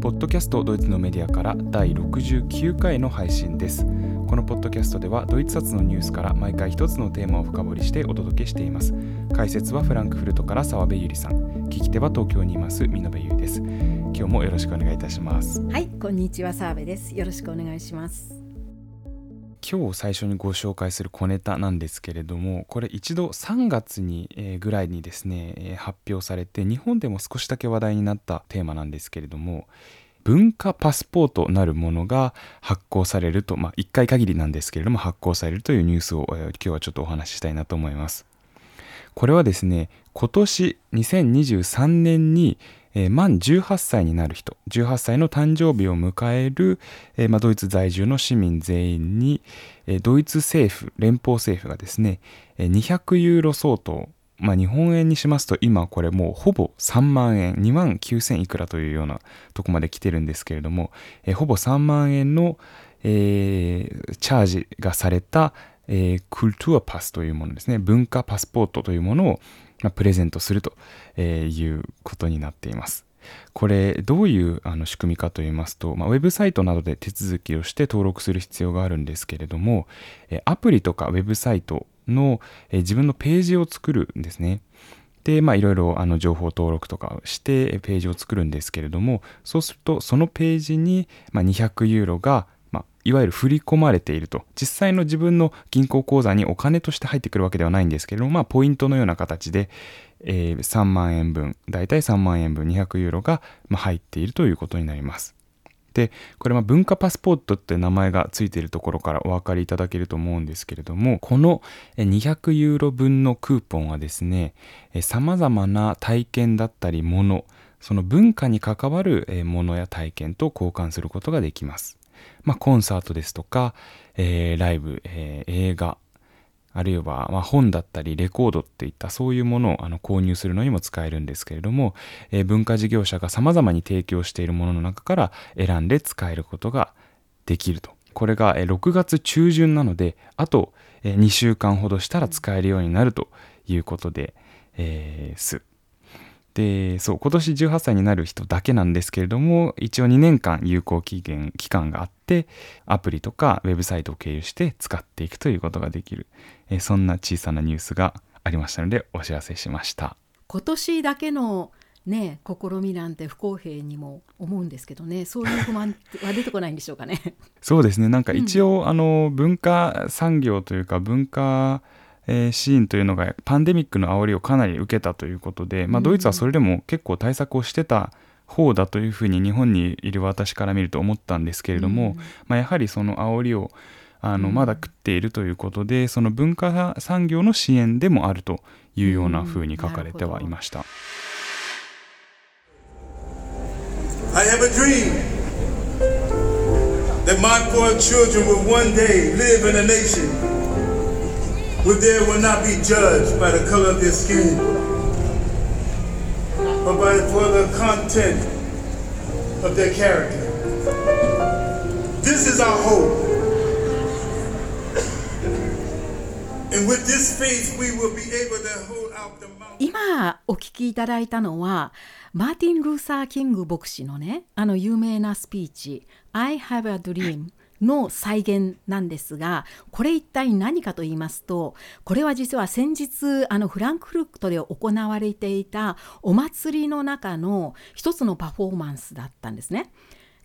ポッドキャストドイツのメディアから第69回の配信です。このポッドキャストではドイツ発のニュースから毎回一つのテーマを深掘りしてお届けしています。解説はフランクフルトから澤部ゆりさん。聞き手は東京にいます。美濃部ゆりです。今日もよろしくお願いいたします。はいこんにちは澤部です。よろしくお願いします。今日最初にご紹介する小ネタなんですけれどもこれ一度3月に、えぐらいにですね、え発表されて日本でも少しだけ話題になったテーマなんですけれども文化パスポートなるものが発行されると、まあ、1回限りなんですけれども発行されるというニュースを、え今日はちょっとお話ししたいなと思います。これはですね今年2023年にえー、満18歳になる人18歳の誕生日を迎える、えー、ま、ドイツ在住の市民全員に、えー、ドイツ政府連邦政府がですね、え200ユーロ相当ま、日本円にしますと今これもうほぼ3万円2万9000いくらというようなとこまで来てるんですけれども、えほぼ3万円の、えチャージがされた、えクルトゥアパスというものですね文化パスポートというものをプレゼントするということになっています。これどういうあの仕組みかといいますと、まあ、ウェブサイトなどで手続きをして登録する必要があるんですけれどもアプリとかウェブサイトの自分のページを作るんですね。で、まあいろいろあの情報登録とかしてページを作るんですけれども、そうするとそのページに200ユーロがいわゆる振り込まれていると。実際の自分の銀行口座にお金として入ってくるわけではないんですけれども、まあ、ポイントのような形で、えー、3万円分だいたい3万円分200ユーロが入っているということになります。でこれは文化パスポートって名前がついているところからお分かりいただけると思うんですけれどもこの200ユーロ分のクーポンはですねさまざまな体験だったりものその文化に関わるものや体験と交換することができます。まあ、コンサートですとか、えー、ライブ、えー、映画、あるいは、まあ、本だったりレコードっていったそういうものをあの購入するのにも使えるんですけれども、えー、文化事業者が様々に提供しているものの中から選んで使えることができると。これが6月中旬なので、あと2週間ほどしたら使えるようになるということで、えー、す。でそう今年18歳になる人だけなんですけれども一応2年間有効期限期間があってアプリとかウェブサイトを経由して使っていくということができる、えそんな小さなニュースがありましたのでお知らせしました。今年だけのね試みなんて不公平にも思うんですけどねそういう不満は出てこないんでしょうかね。そうですね。なんか一応、うん、あの文化産業というか文化えシーンというのがパンデミックの煽りをかなり受けたということで、まあ、ドイツはそれでも結構対策をしてた方だというふうに日本にいる私から見ると思ったんですけれども、まあ、やはりその煽りをあのまだ食っているということでその文化産業の支援でもあるというようなふうに書かれてはいました。I have a dream that my four children will one day live in a nation where they will not be judged by the color of their skin, but by for the content of their character. This is our hope. And with this faith, we will be able to hold out the mountain. 今お聞きいただいたのはマーティン・ルーサー・キング牧師のねあの有名なスピーチ「I have a dream」 の再現なんですがこれ一体何かと言いますとこれは実は先日あのフランクフルトで行われていたお祭りの中の一つのパフォーマンスだったんですね。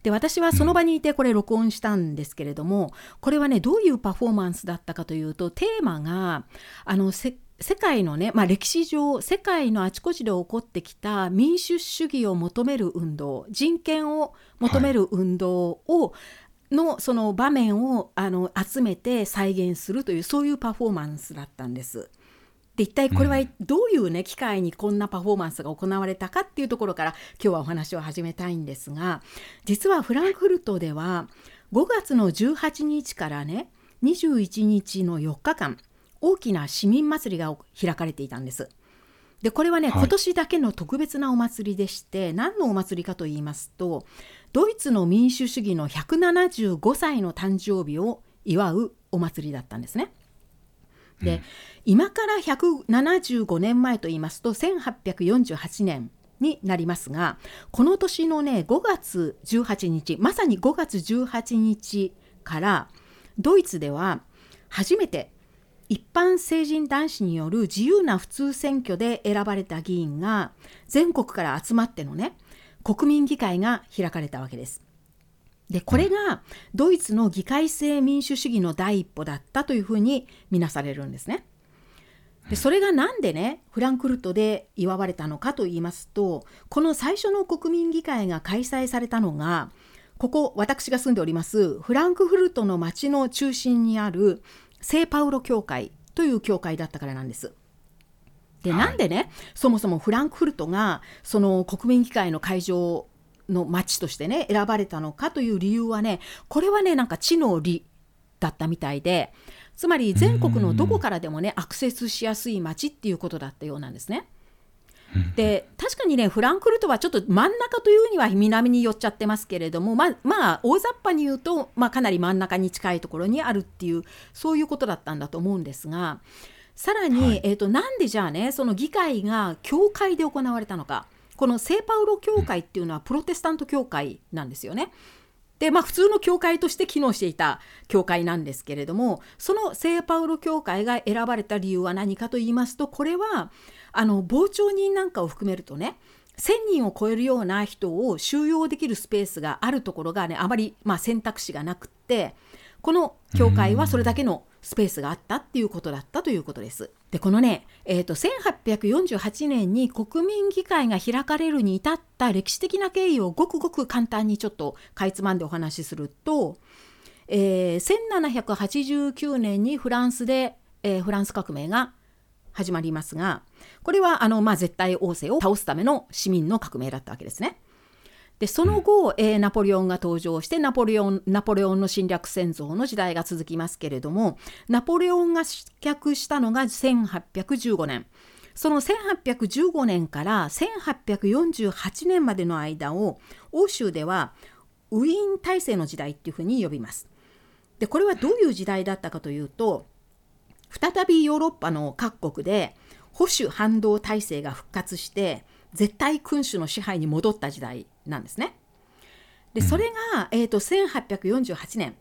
で私はその場にいてこれ録音したんですけれどもこれはねどういうパフォーマンスだったかというとテーマがあの世界のね、まあ、歴史上世界のあちこちで起こってきた民主主義を求める運動人権を求める運動を、はいのその場面をあの集めて再現するというそういうパフォーマンスだったんです。で一体これはどういうね、機会にこんなパフォーマンスが行われたかっていうところから今日はお話を始めたいんですが実はフランクフルトでは5月の18日からね21日の4日間大きな市民祭りが開かれていたんです。でこれはね、はい、今年だけの特別なお祭りでして何のお祭りかと言いますとドイツの民主主義の175歳の誕生日を祝うお祭りだったんですね。で、うん、今から175年前と言いますと1848年になりますがこの年のね5月18日まさに5月18日からドイツでは初めて一般成人男子による自由な普通選挙で選ばれた議員が全国から集まってのね国民議会が開かれたわけです。でこれがドイツの議会制民主主義の第一歩だったというふうに見なされるんですね。でそれが何でねフランクフルトで祝われたのかと言いますとこの最初の国民議会が開催されたのがここ私が住んでおりますフランクフルトの町の中心にある聖パウロ教会という教会だったからなんです。で、なんでねそもそもフランクフルトがその国民議会の会場の町としてね選ばれたのかという理由はねこれはねなんか地の利だったみたいでつまり全国のどこからでもねアクセスしやすい町っていうことだったようなんですね。で確かにねフランクフルトはちょっと真ん中というには南に寄っちゃってますけれどもまあ、まあ、大雑把に言うと、まあ、かなり真ん中に近いところにあるっていうそういうことだったんだと思うんですがさらに、はい、えーと、なんでじゃあねその議会が教会で行われたのかこの聖パウロ教会っていうのはプロテスタント教会なんですよね。でまあ普通の教会として機能していた教会なんですけれどもその聖パウロ教会が選ばれた理由は何かと言いますとこれはあの傍聴人なんかを含めるとね1,000人を超えるような人を収容できるスペースがあるところがねあまり、まあ、選択肢がなくってこの教会はそれだけのスペースがあったっていうことだったということです。でこのね、えーと、1848年に国民議会が開かれるに至った歴史的な経緯をごくごく簡単にちょっとかいつまんでお話しすると、えー、1789年にフランスで、えー、フランス革命が始まりますがこれはあの、まあ、絶対王政を倒すための市民の革命だったわけですね。でその後、えー、ナポレオンが登場してナポレオンナポレオンの侵略戦争の時代が続きますけれどもナポレオンが失脚したのが1815年。その1815年から1848年までの間を欧州ではウィーン体制の時代っていうふうに呼びます。でこれはどういう時代だったかというと再びヨーロッパの各国で保守反動体制が復活して絶対君主の支配に戻った時代なんですね。でそれが、えーと、1848年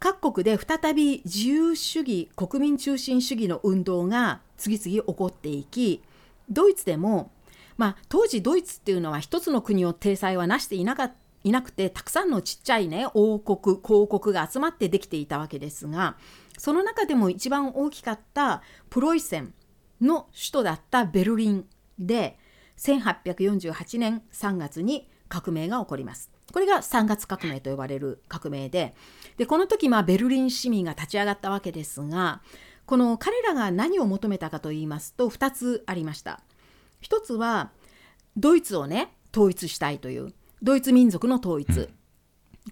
各国で再び自由主義国民中心主義の運動が次々起こっていきドイツでも、まあ、当時ドイツっていうのは一つの国を体裁はなしていなかいなくてたくさんのちっちゃいね王国公国が集まってできていたわけですがその中でも一番大きかったプロイセンの首都だったベルリンで1848年3月に革命が起こります。これが3月革命と呼ばれる革命ででこの時まあベルリン市民が立ち上がったわけですがこの彼らが何を求めたかといいますと2つありました。1つはドイツをね統一したいというドイツ民族の統一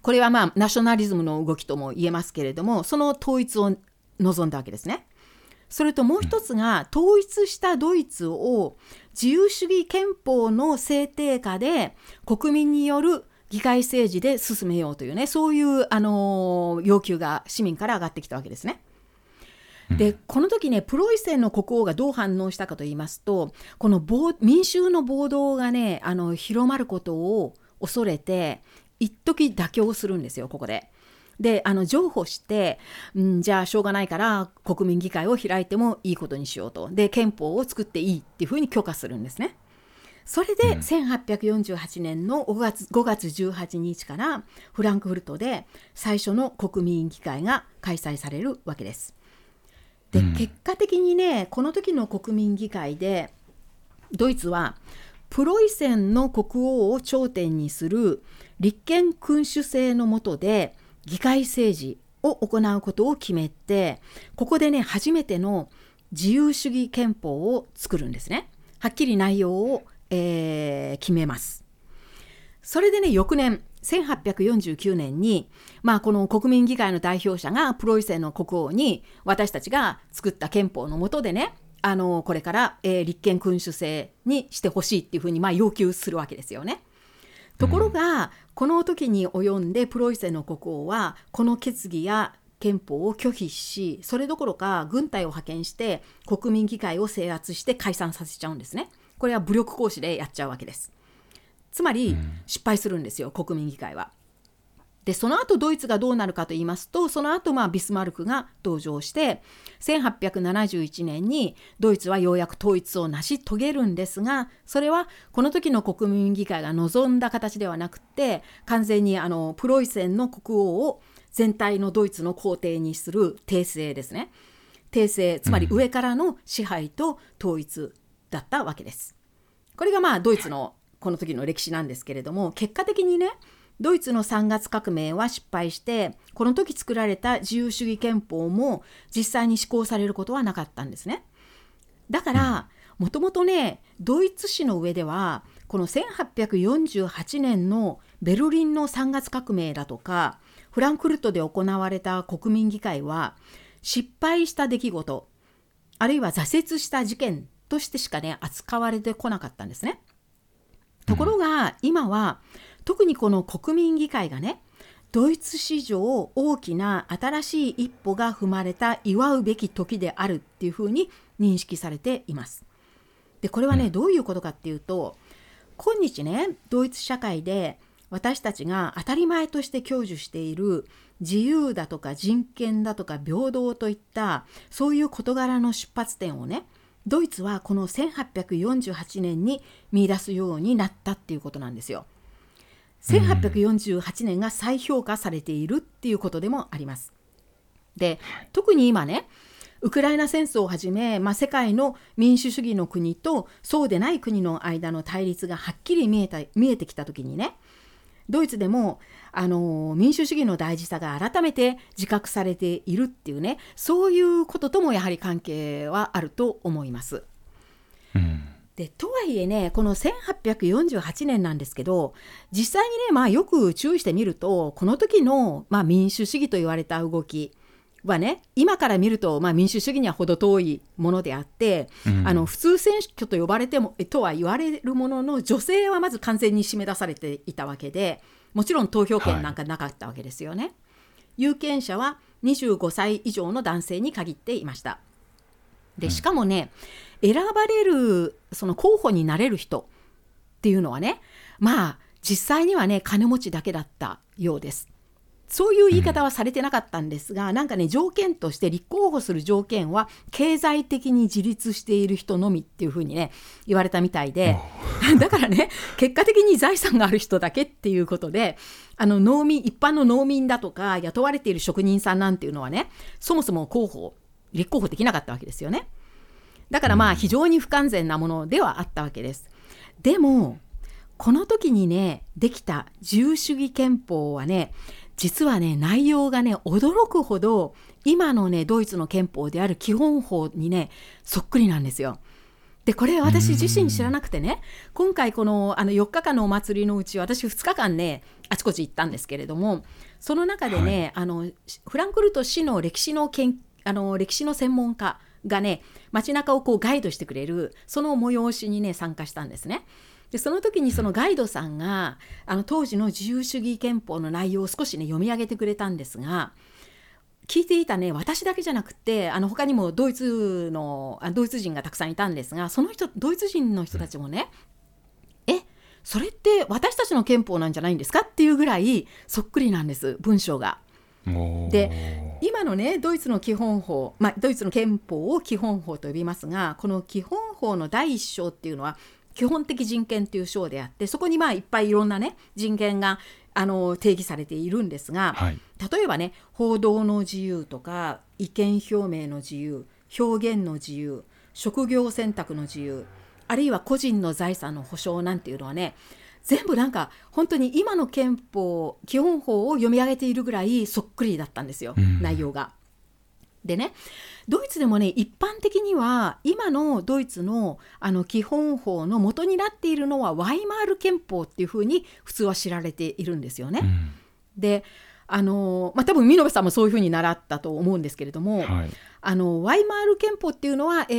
これはまあナショナリズムの動きとも言えますけれどもその統一を望んだわけですね。それともう一つが統一したドイツを自由主義憲法の制定下で国民による議会政治で進めようというねそういう、あの要求が市民から上がってきたわけですね。でこの時ねプロイセンの国王がどう反応したかと言いますとこの民衆の暴動がねあの広まることを恐れて一時妥協するんですよここで。であの譲歩して、うん、じゃあしょうがないから国民議会を開いてもいいことにしようとで憲法を作っていいっていうふうに許可するんですね。それで1848年の5月 ,5 月18日からフランクフルトで最初の国民議会が開催されるわけです。で、うん、結果的にねこの時の国民議会でドイツはプロイセンの国王を頂点にする立憲君主制の下で議会政治を行うことを決めてここでね初めての自由主義憲法を作るんですね。はっきり内容を、えー、決めます。それでね翌年1849年に、まあ、この国民議会の代表者がプロイセンの国王に私たちが作った憲法の下でねあのこれから、えー、立憲君主制にしてほしいっていうふうにまあ要求するわけですよね。ところが、この時に及んでプロイセの国王はこの決議や憲法を拒否しそれどころか軍隊を派遣して国民議会を制圧して解散させちゃうんですね。これは武力行使でやっちゃうわけです。つまりうん。失敗するんですよ国民議会は。でその後ドイツがどうなるかと言いますとその後まあビスマルクが登場して1871年にドイツはようやく統一を成し遂げるんですがそれはこの時の国民議会が望んだ形ではなくて完全にあのプロイセンの国王を全体のドイツの皇帝にする帝政ですね帝政つまり上からの支配と統一だったわけです。これがまあドイツのこの時の歴史なんですけれども結果的にねドイツの3月革命は失敗してこの時作られた自由主義憲法も実際に施行されることはなかったんですね。だからもともとねドイツ史の上ではこの1848年のベルリンの3月革命だとかフランクフルトで行われた国民議会は失敗した出来事あるいは挫折した事件としてしかね扱われてこなかったんですね。ところが今は特にこの国民議会がねドイツ史上大きな新しい一歩が踏まれた祝うべき時であるっていうふうに認識されています。でこれはね、どういうことかっていうと今日ねドイツ社会で私たちが当たり前として享受している自由だとか人権だとか平等といったそういう事柄の出発点をねドイツはこの1848年に見出すようになったっていうことなんですよ。1848年が再評価されているっていうことでもあります。で特に今ねウクライナ戦争をはじめ、まあ、世界の民主主義の国とそうでない国の間の対立がはっきり見えた見えてきた時にねドイツでもあの民主主義の大事さが改めて自覚されているっていうねそういうことともやはり関係はあると思います。うんでとはいえねこの1848年なんですけど実際にね、まあ、よく注意してみるとこの時の、まあ、民主主義と言われた動きはね今から見ると、まあ、民主主義には程遠いものであって、うんあの普通選挙と呼ばれてもとは言われるものの女性はまず完全に締め出されていたわけでもちろん投票権なんかなかったわけですよね。有権者は25歳以上の男性に限っていました。でしかもね、選ばれるその候補になれる人っていうのはねまあ実際にはね金持ちだけだったようです。そういう言い方はされてなかったんですが、なんかね条件として立候補する条件は経済的に自立している人のみっていうふうにね言われたみたいで だからね結果的に財産がある人だけっていうことであの農民一般の農民だとか雇われている職人さんなんていうのはねそもそも候補立候補できなかったわけですよね。だからまあ非常に不完全なものではあったわけです。でもこの時にねできた自由主義憲法はね実はね内容がね驚くほど今のねドイツの憲法である基本法にねそっくりなんですよ。でこれ私自身知らなくてね今回このあの4日間のお祭りのうち私2日間ねあちこち行ったんですけれどもその中でね、あのフランクフルト市の歴史の研あの歴史の専門家がね街中をこうガイドしてくれるその催しにね参加したんですね。でその時にそのガイドさんがあの当時の自由主義憲法の内容を少しね読み上げてくれたんですが聞いていたね私だけじゃなくてあの他にもドイツのあドイツ人がたくさんいたんですがその人ドイツ人の人たちもね、えそれって私たちの憲法なんじゃないんですかっていうぐらいそっくりなんです文章が。で今のねドイツの基本法、まあ、ドイツの憲法を基本法と呼びますがこの基本法の第一章っていうのは基本的人権という章であってそこにまあいっぱいいろんなね人権があの定義されているんですが、はい。例えばね報道の自由とか意見表明の自由表現の自由職業選択の自由あるいは個人の財産の保障なんていうのはね全部なんか本当に今の憲法基本法を読み上げているぐらいそっくりだったんですよ、うん内容が。でねドイツでもね一般的には今のドイツのあの基本法の元になっているのはワイマール憲法っていうふうに普通は知られているんですよね。うんであのまあ多分見延さんもそういうふうに習ったと思うんですけれども、はい。あのワイマール憲法っていうのは、え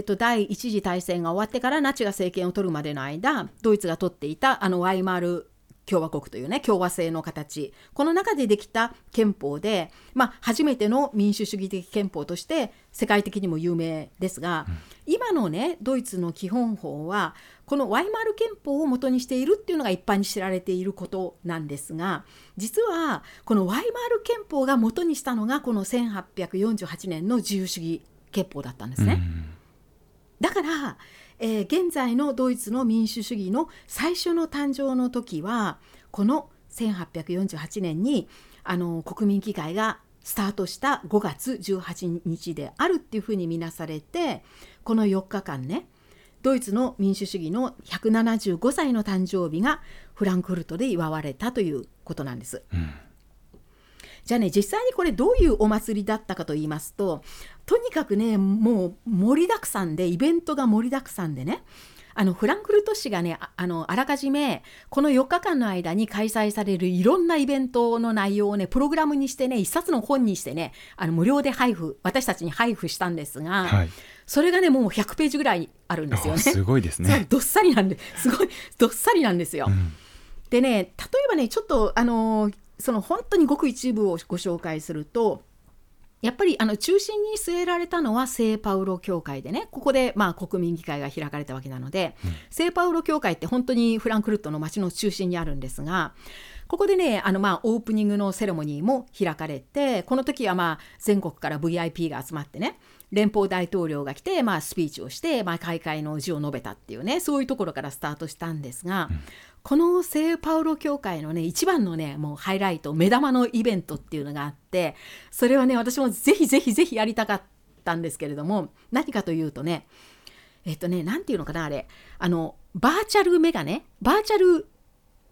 ー、と第一次大戦が終わってからナチが政権を取るまでの間ドイツが取っていたあのワイマール共和国というね共和制の形。この中でできた憲法で、まあ、初めての民主主義的憲法として世界的にも有名ですが、うん、今のねドイツの基本法はこのワイマール憲法を元にしているっていうのが一般に知られていることなんですが実はこのワイマール憲法が元にしたのがこの1848年の自由主義憲法だったんですね。うん、だからえー、現在のドイツの民主主義の最初の誕生の時はこの1848年にあの国民議会がスタートした5月18日であるっていうふうに見なされてこの4日間ねドイツの民主主義の175歳の誕生日がフランクフルトで祝われたということなんです。うんじゃあね実際にこれどういうお祭りだったかと言いますととにかくねもう盛りだくさんでイベントが盛りだくさんでねあのフランクフルト市がねあのあらかじめこの4日間の間に開催されるいろんなイベントの内容をねプログラムにしてね一冊の本にしてねあの無料で配布私たちに配布したんですが、はい、それがねもう100ページぐらいあるんですよね。すごいですね。どっさりなんですごいどっさりなんですよ。うん、でね例えばねちょっとあのその本当にごく一部をご紹介するとやっぱりあの中心に据えられたのは聖パウロ教会でね。ここでまあ国民議会が開かれたわけなので、うん、聖パウロ教会って本当にフランクフルトの街の中心にあるんですがここでねあのまあオープニングのセレモニーも開かれてこの時はまあ全国から VIP が集まってね連邦大統領が来て、まあ、スピーチをして、まあ、開会の辞を述べたっていうねそういうところからスタートしたんですが、うん、この聖パウロ教会のね一番のねもうハイライト目玉のイベントっていうのがあってそれはね私もぜひぜひぜひやりたかったんですけれども何かというとねえっとね何ていうのかなあれ。あのバーチャルメガネ？バーチャル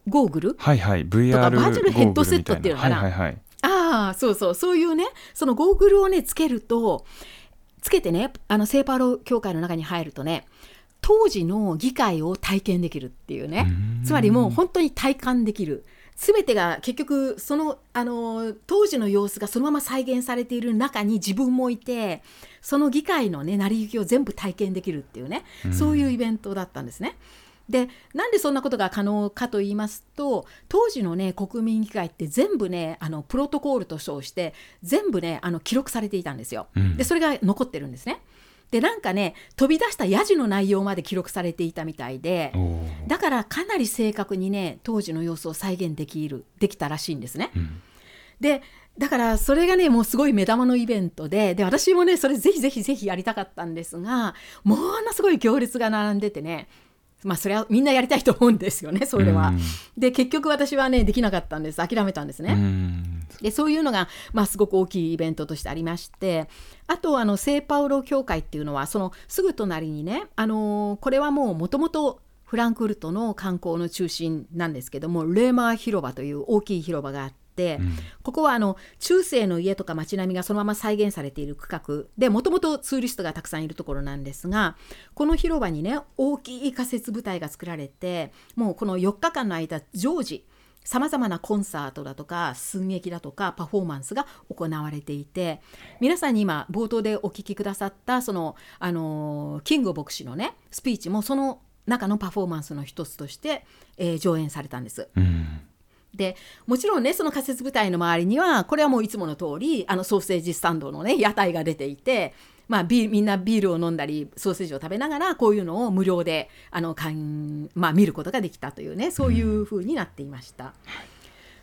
ゴーグル？はいはい。VR とかバーチャルヘッドセットっていうのかな、はいはい。はい、ああそうそう。そういうねそのゴーグルをねつけるとつけてねあの聖パウロ教会の中に入るとね当時の議会を体験できるっていうねつまりもう本当に体感できる全てが結局そのあの当時の様子がそのまま再現されている中に自分もいてその議会のね成り行きを全部体験できるっていうねそういうイベントだったんですね。でなんでそんなことが可能かと言いますと当時のね国民議会って全部ねあのプロトコールと称して全部ねあの記録されていたんですよ。でそれが残ってるんですね。でなんかね飛び出したヤジの内容まで記録されていたみたいでだからかなり正確にね当時の様子を再現できるできたらしいんですね。うん、でだからそれがねもうすごい目玉のイベントでで私もねそれぜひぜひぜひやりたかったんですがものすごい行列が並んでてねまあそれはみんなやりたいと思うんですよねそれは。で結局私はねできなかったんです諦めたんですね。でそういうのが、まあ、すごく大きいイベントとしてありましてあとあの聖パウロ教会っていうのはそのすぐ隣にね、あのー、これはもうもともとフランクフルトの観光の中心なんですけどもレーマー広場という大きい広場があって。うん、ここはあの中世の家とか街並みがそのまま再現されている区画でもともとツーリストがたくさんいるところなんですがこの広場にね大きい仮設舞台が作られてもうこの4日間の間常時さまざまなコンサートだとか寸劇だとかパフォーマンスが行われていて皆さんに今冒頭でお聞きくださったそのあのキング牧師のねスピーチもその中のパフォーマンスの一つとして、えー、上演されたんです。うんでもちろんねその仮設部隊の周りにはこれはもういつもの通りありソーセージスタンドのね屋台が出ていてまあ、ビみんなビールを飲んだりソーセージを食べながらこういうのを無料であのかん、まあ、見ることができたというねそういうふうになっていました。うん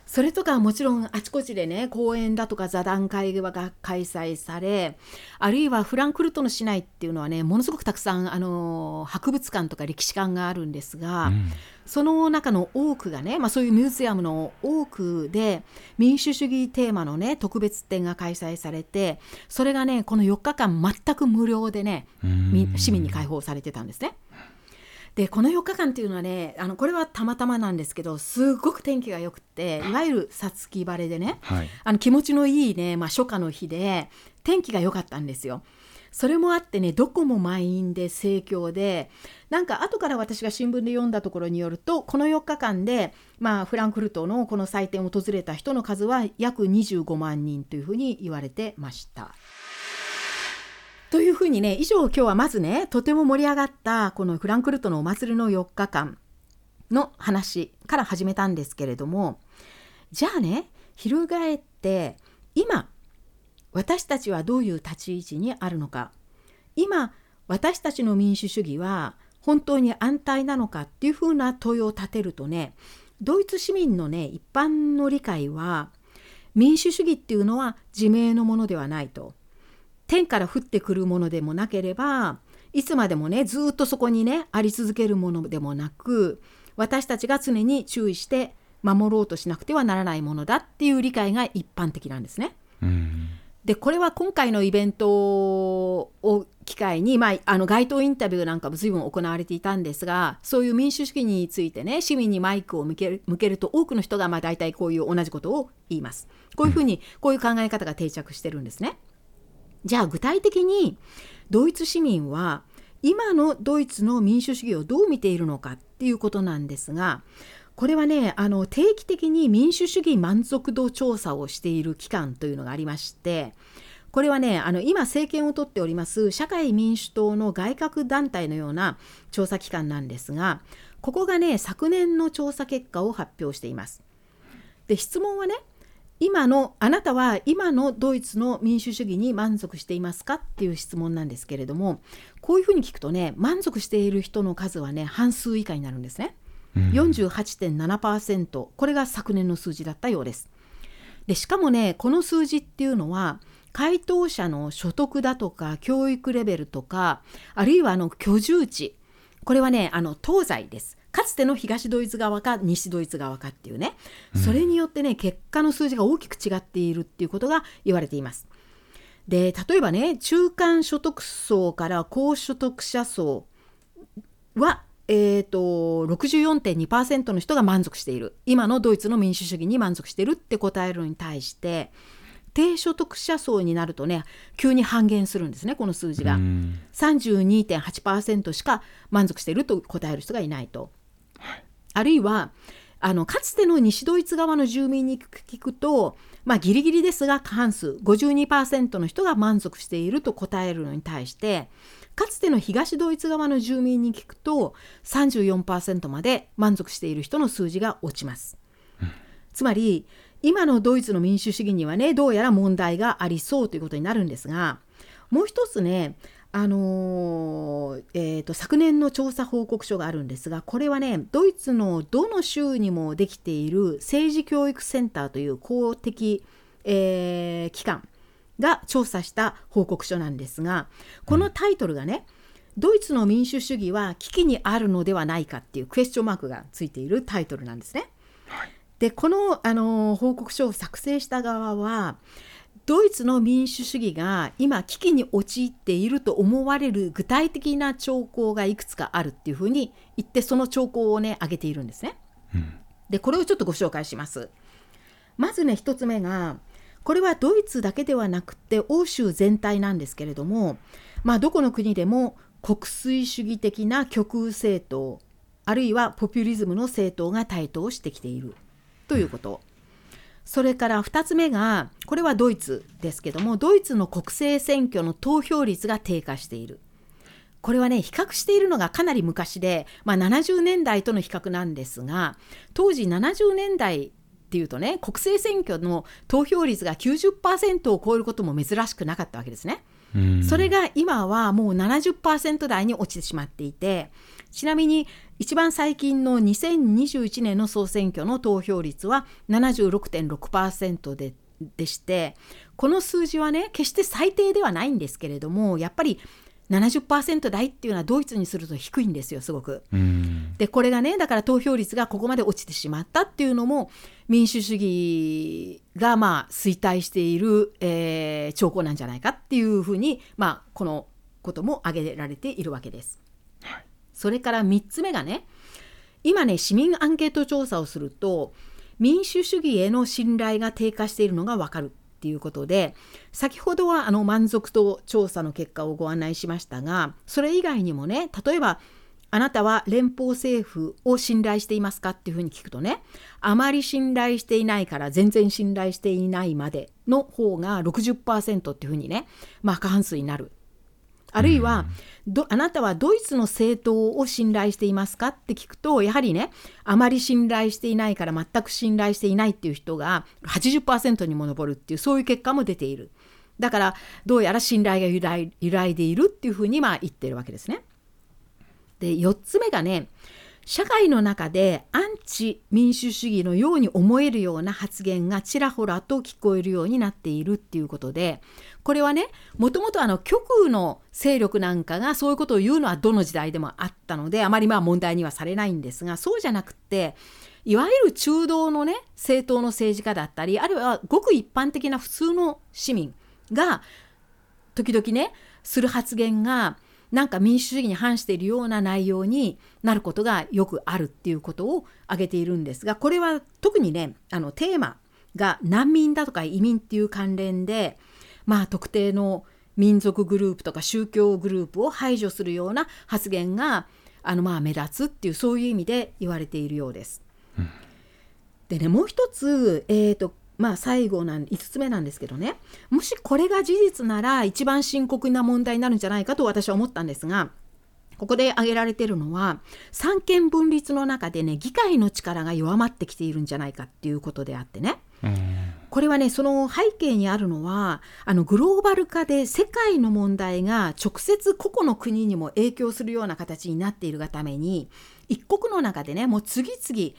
それとかもちろんあちこちでね講演だとか座談会が開催されあるいはフランクフルトの市内っていうのはねものすごくたくさんあの博物館とか歴史館があるんですが、うん、その中の多くがね、まあ、そういうミュージアムの多くで民主主義テーマのね特別展が開催されてそれがねこの4日間全く無料でね市民に開放されてたんですね。でこの4日間っていうのはねあのこれはたまたまなんですけどすごく天気が良くていわゆるさつき晴れでね、はい、あの気持ちのいいね、まあ、初夏の日で天気が良かったんですよ。それもあってねどこも満員で盛況でなんか後から私が新聞で読んだところによるとこの4日間で、まあ、フランクフルトのこの祭典を訪れた人の数は約25万人というふうに言われてました。というふうにね以上今日はまずねとても盛り上がったこのフランクフルトのお祭りの4日間の話から始めたんですけれどもじゃあね翻って今私たちはどういう立ち位置にあるのか。今私たちの民主主義は本当に安泰なのかっていうふうな問いを立てるとねドイツ市民のね一般の理解は民主主義っていうのは自明のものではないと。天から降ってくるものでもなければいつまでもねずっとそこにねあり続けるものでもなく私たちが常に注意して守ろうとしなくてはならないものだっていう理解が一般的なんですね。うんでこれは今回のイベントを機会に、まあ、あの街頭インタビューなんかも随分行われていたんですがそういう民主主義についてね市民にマイクを向ける向けると多くの人がまあ大体こういう同じことを言いますこういうふうにこういう考え方が定着してるんですね。じゃあ具体的にドイツ市民は今のドイツの民主主義をどう見ているのかっていうことなんですがこれはねあの定期的に民主主義満足度調査をしている機関というのがありましてこれはねあの今政権を取っております社会民主党の外郭団体のような調査機関なんですがここがね昨年の調査結果を発表しています。で質問はね今のあなたは今のドイツの民主主義に満足していますかっていう質問なんですけれどもこういうふうに聞くとね満足している人の数はね半数以下になるんですね。うん48.7%これが昨年の数字だったようです。でしかもねこの数字っていうのは回答者の所得だとか教育レベルとかあるいはあの居住地これはねあの東西ですかつての東ドイツ側か西ドイツ側かっていうねそれによってね結果の数字が大きく違っているっていうことが言われています。で例えばね中間所得層から高所得者層はえー、と64.2%の人が満足している今のドイツの民主主義に満足しているって答えるのに対して低所得者層になるとね急に半減するんですねこの数字が。うん32.8%しか満足していると答える人がいないと。あるいはあのかつての西ドイツ側の住民に聞くと、まあ、ギリギリですが過半数52%の人が満足していると答えるのに対してかつての東ドイツ側の住民に聞くと34%まで満足している人の数字が落ちます。つまり今のドイツの民主主義にはねどうやら問題がありそうということになるんですがもう一つねあのーえーと昨年の調査報告書があるんですがこれはねドイツのどの州にもできている政治教育センターという公的、えー機関が調査した報告書なんですがこのタイトルがね、ドイツの民主主義は危機にあるのではないかっていうクエスチョンマークがついているタイトルなんですね。でこの、あの報告書を作成した側はドイツの民主主義が今危機に陥っていると思われる具体的な兆候がいくつかあるっていうふうに言ってその兆候をね挙げているんですね。でこれをちょっとご紹介します。まずね1つ目がこれはドイツだけではなくて欧州全体なんですけれども、まあ、どこの国でも国粋主義的な極右政党あるいはポピュリズムの政党が台頭してきているということ。それから2つ目がこれはドイツですけどもドイツの国政選挙の投票率が低下している。これはね比較しているのがかなり昔で、まあ、70年代との比較なんですが当時70年代っていうとね国政選挙の投票率が90%を超えることも珍しくなかったわけですね。うんそれが今はもう70%台に落ちてしまっていてちなみに一番最近の2021年の総選挙の投票率は76.6%ででしてこの数字はね決して最低ではないんですけれどもやっぱり70%台っていうのはドイツにすると低いんですよすごく。うんでこれがねだから投票率がここまで落ちてしまったっていうのも民主主義がまあ衰退している、えー兆候なんじゃないかっていうふうに、まあ、このことも挙げられているわけです。それから3つ目がね今ね市民アンケート調査をすると民主主義への信頼が低下しているのが分かるっていうことで先ほどはあの満足度調査の結果をご案内しましたがそれ以外にもね例えばあなたは連邦政府を信頼していますかっていうふうに聞くとねあまり信頼していないから全然信頼していないまでの方が60%っていうふうにね、まあ、過半数になる。あるいは、どあなたはドイツの政党を信頼していますかって聞くとやはりねあまり信頼していないから全く信頼していないっていう人が80%にも上るっていうそういう結果も出ているだからどうやら信頼が揺らい揺らいでいるっていうふうにまあ言ってるわけですね。で4つ目がね社会の中でアンチ民主主義のように思えるような発言がちらほらと聞こえるようになっているっていうことでこれはねもともと極右の勢力なんかがそういうことを言うのはどの時代でもあったのであまりまあ問題にはされないんですがそうじゃなくっていわゆる中道のね政党の政治家だったりあるいはごく一般的な普通の市民が時々ねする発言がなんか民主主義に反しているような内容になることがよくあるっていうことを挙げているんですがこれは特にねあのテーマが難民だとか移民っていう関連でまあ特定の民族グループとか宗教グループを排除するような発言があのまあ目立つっていうそういう意味で言われているようです。うん、でねもう一つ、えーとまあ最後なん5つ目なんですけどねもしこれが事実なら一番深刻な問題になるんじゃないかと私は思ったんですがここで挙げられているのは三権分立の中でね議会の力が弱まってきているんじゃないかっていうことであってね。これはねその背景にあるのはあのグローバル化で世界の問題が直接個々の国にも影響するような形になっているがために一国の中でねもう次々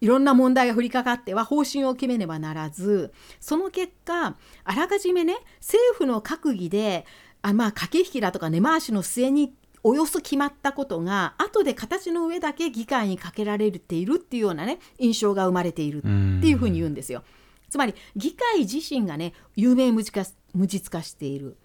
いろんな問題が降りかかっては方針を決めねばならずその結果あらかじめね政府の閣議であまあ駆け引きだとか根回しの末におよそ決まったことが後で形の上だけ議会にかけられているっていうようなね印象が生まれているっていうふうに言うんですよ。つまり議会自身がね有名無実化無実化している。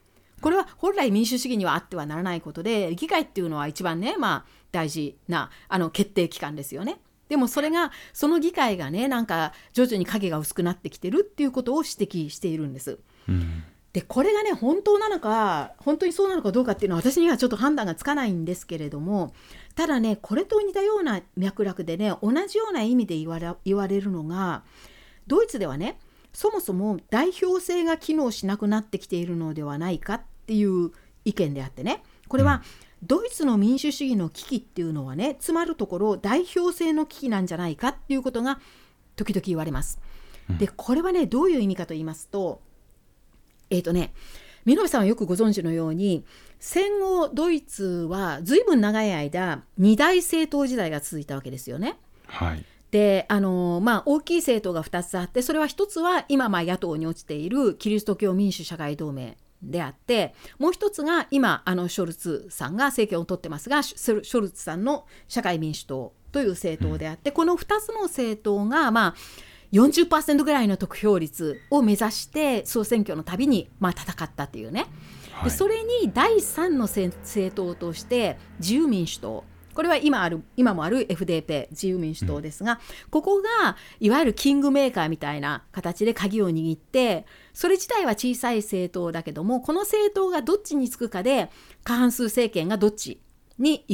これは本来民主主義にはあってはならないことで議会っていうのは一番ねまあ大事なあの決定機関ですよね。でもそれがその議会がねなんか徐々に影が薄くなってきてるっていうことを指摘しているんです。うん、でこれがね本当なのか本当にそうなのかどうかっていうのは私にはちょっと判断がつかないんですけれどもただねこれと似たような脈絡でね同じような意味で言われ言われるのがドイツではねそもそも代表制が機能しなくなってきているのではないかっていう意見であってねこれは、うんドイツの民主主義の危機っていうのはねつまるところ代表制の危機なんじゃないかっていうことが時々言われます。でこれはねどういう意味かと言いますとえっ、ー、とね見延さんはよくご存知のように戦後ドイツはずいぶん長い間二大政党時代が続いたわけですよね。はい、であのまあ、大きい政党が2つあってそれは1つは今まあ野党に落ちているキリスト教民主社会同盟であってもう一つが今あのショルツさんが政権を取ってますがショルツさんの社会民主党という政党であって、この2つの政党がまあ40%ぐらいの得票率を目指して総選挙のたびにまあ戦ったっていうね、でそれに第3の政党として自由民主党これは今ある今もある FDP 自由民主党ですが、うん、ここがいわゆるキングメーカーみたいな形で鍵を握ってそれ自体は小さい政党だけどもこの政党がどっちにつくかで過半数政権がどっちに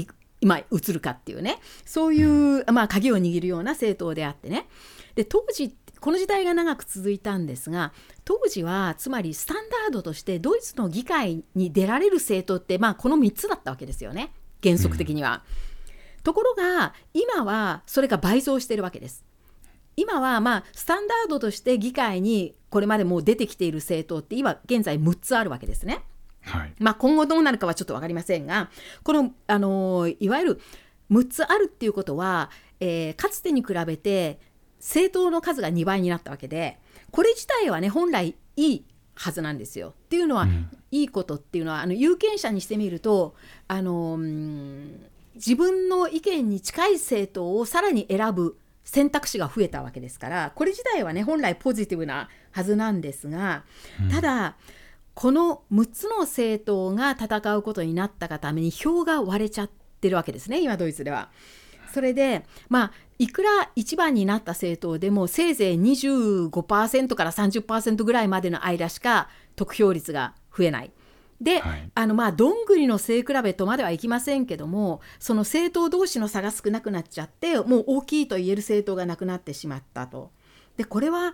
今移るかっていうねそういう、まあ、鍵を握るような政党であってね。で当時この時代が長く続いたんですが当時はつまりスタンダードとしてドイツの議会に出られる政党って、まあ、この3つだったわけですよね。原則的には。うん。ところが今はそれが倍増しているわけです。今はまあスタンダードとして議会にこれまでもう出てきている政党って今現在6つあるわけですね。はい、まあ今後どうなるかはちょっと分かりませんがこの、あのいわゆる6つあるっていうことは、えー、かつてに比べて政党の数が2倍になったわけでこれ自体はね本来いいはずなんですよ。っていうのは、うん、いいことっていうのはあの有権者にしてみるとあの自分の意見に近い政党をさらに選ぶ選択肢が増えたわけですからこれ自体はね本来ポジティブなはずなんですが、ただこの6つの政党が戦うことになったがために票が割れちゃってるわけですね今ドイツでは。それでまあいくら一番になった政党でもせいぜい25%から30%ぐらいまでの間しか得票率が増えない。で、はい、あのまあどんぐりの背比べとまではいきませんけどもその政党同士の差が少なくなっちゃってもう大きいと言える政党がなくなってしまったと。でこれは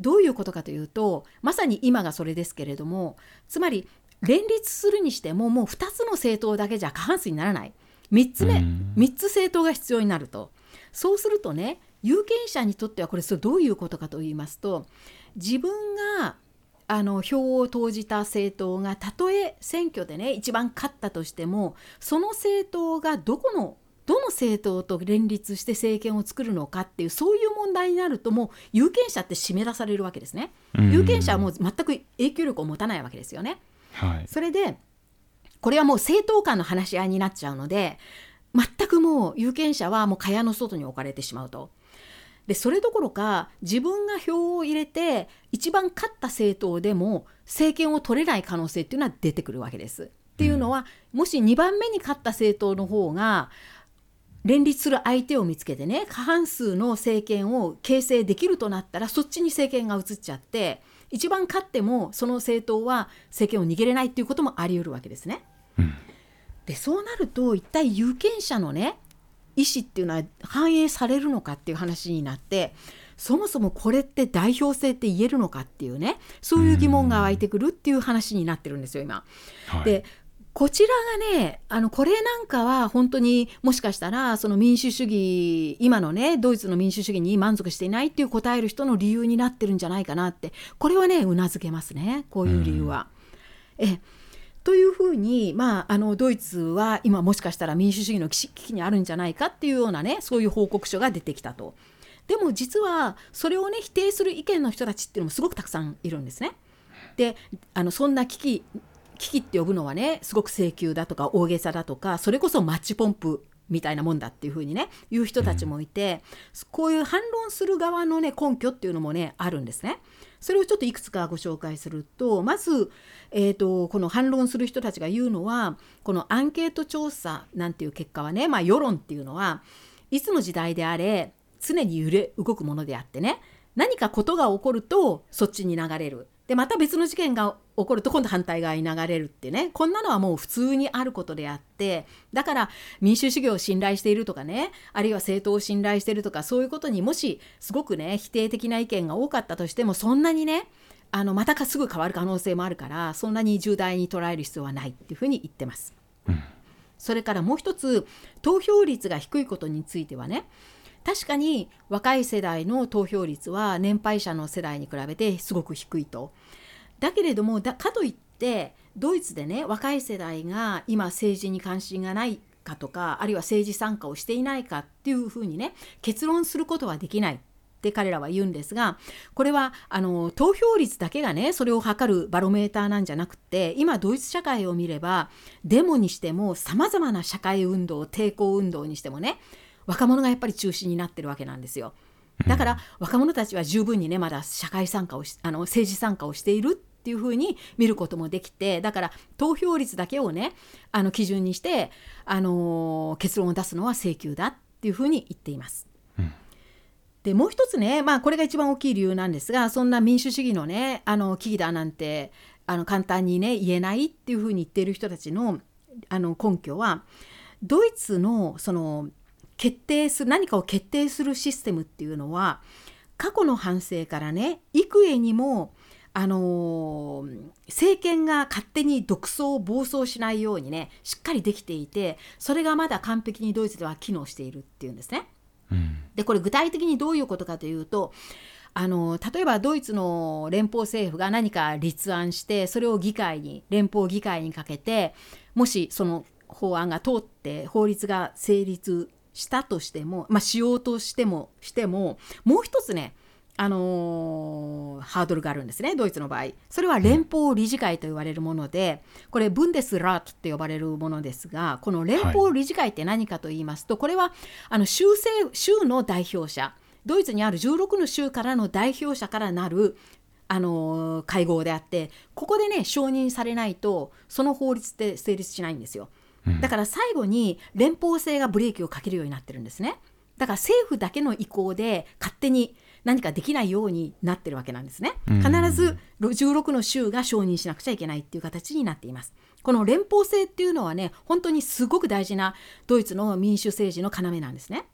どういうことかというとまさに今がそれですけれどもつまり連立するにしてももう2つの政党だけじゃ過半数にならない。3つ目3つ政党が必要になると。そうするとね有権者にとってはこれそれどういうことかと言いますと自分があの票を投じた政党がたとえ選挙でね一番勝ったとしてもその政党がどこのどの政党と連立して政権を作るのかっていうそういう問題になるともう有権者って締め出されるわけですね。有権者はもう全く影響力を持たないわけですよね。はい、それでこれはもう政党間の話し合いになっちゃうので全くもう有権者はもう蚊帳の外に置かれてしまうと。でそれどころか自分が票を入れて一番勝った政党でも政権を取れない可能性っていうのは出てくるわけです。っていうのは、もし2番目に勝った政党の方が連立する相手を見つけてね過半数の政権を形成できるとなったらそっちに政権が移っちゃって一番勝ってもその政党は政権を握れないっていうこともあり得るわけですね。うん、でそうなると一体有権者のね意思っていうのは反映されるのかっていう話になってそもそもこれって代表性って言えるのかっていうねそういう疑問が湧いてくるっていう話になってるんですよ今。はい、でこちらがねあのこれなんかは本当にもしかしたらその民主主義今のねドイツの民主主義に満足していないっていう答える人の理由になってるんじゃないかなってこれはねうなずけますねこういう理由は。えというふうに、まあ、あのドイツは今もしかしたら民主主義の危機にあるんじゃないかっていうようなねそういう報告書が出てきたと。でも実はそれをね否定する意見の人たちっていうのもすごくたくさんいるんですね。であのそんな危機危機って呼ぶのはねすごく請求だとか大げさだとかそれこそマッチポンプみたいなもんだっていうふうにね言う人たちもいて、うん、こういう反論する側のね根拠っていうのもねあるんですね。それをちょっといくつかご紹介するとまず、えーと、この反論する人たちが言うのはこのアンケート調査なんていう結果はね、まあ、世論っていうのはいつの時代であれ常に揺れ動くものであってね何かことが起こるとそっちに流れる。でまた別の事件が起こると今度反対側に流れるってねこんなのはもう普通にあることであってだから民主主義を信頼しているとかねあるいは政党を信頼しているとかそういうことにもしすごくね否定的な意見が多かったとしてもそんなにねあのまたすぐ変わる可能性もあるからそんなに重大に捉える必要はないっていうふうに言ってます。うん、それからもう一つ投票率が低いことについてはね確かに若い世代の投票率は年配者の世代に比べてすごく低いと。だけれどもだかといってドイツでね若い世代が今政治に関心がないかとかあるいは政治参加をしていないかっていうふうにね結論することはできないって彼らは言うんですがこれはあの投票率だけがねそれを測るバロメーターなんじゃなくて今ドイツ社会を見ればデモにしてもさまざまな社会運動抵抗運動にしてもね若者がやっぱり中心になってるわけなんですよ。だから若者たちは十分にねまだ社会参加をあの政治参加をしているっていうふうに見ることもできてだから投票率だけをねあの基準にして、あのー、結論を出すのは請求だっていうふうに言っています。でもう一つね、まあ、これが一番大きい理由なんですがそんな民主主義のねあの危機だなんてあの簡単にね言えないっていうふうに言っている人たちのあの根拠はドイツのその決定する何かを決定するシステムっていうのは過去の反省からね幾重にもあのー、政権が勝手に独走暴走しないようにねしっかりできていてそれがまだ完璧にドイツでは機能しているっていうんですね。うん、でこれ具体的にどういうことかというとあの例えばドイツの連邦政府が何か立案してそれを議会に連邦議会にかけてもしその法案が通って法律が成立したとしても、まあ、しようとしてもしてももう一つねあのー、ハードルがあるんですねドイツの場合。それは連邦理事会と言われるものでこれブンデスラートって呼ばれるものですがこの連邦理事会って何かと言いますと、はい、これはあの州政州の代表者。ドイツにある16の州からの代表者からなるあのー、会合であってここでね承認されないとその法律って成立しないんですよ。だから最後に連邦政がブレーキをかけるようになってるんですね。だから政府だけの意向で勝手に何かできないようになってるわけなんですね。必ず16の州が承認しなくちゃいけないっていう形になっています。この連邦制っていうのはね本当にすごく大事なドイツの民主政治の要なんですね。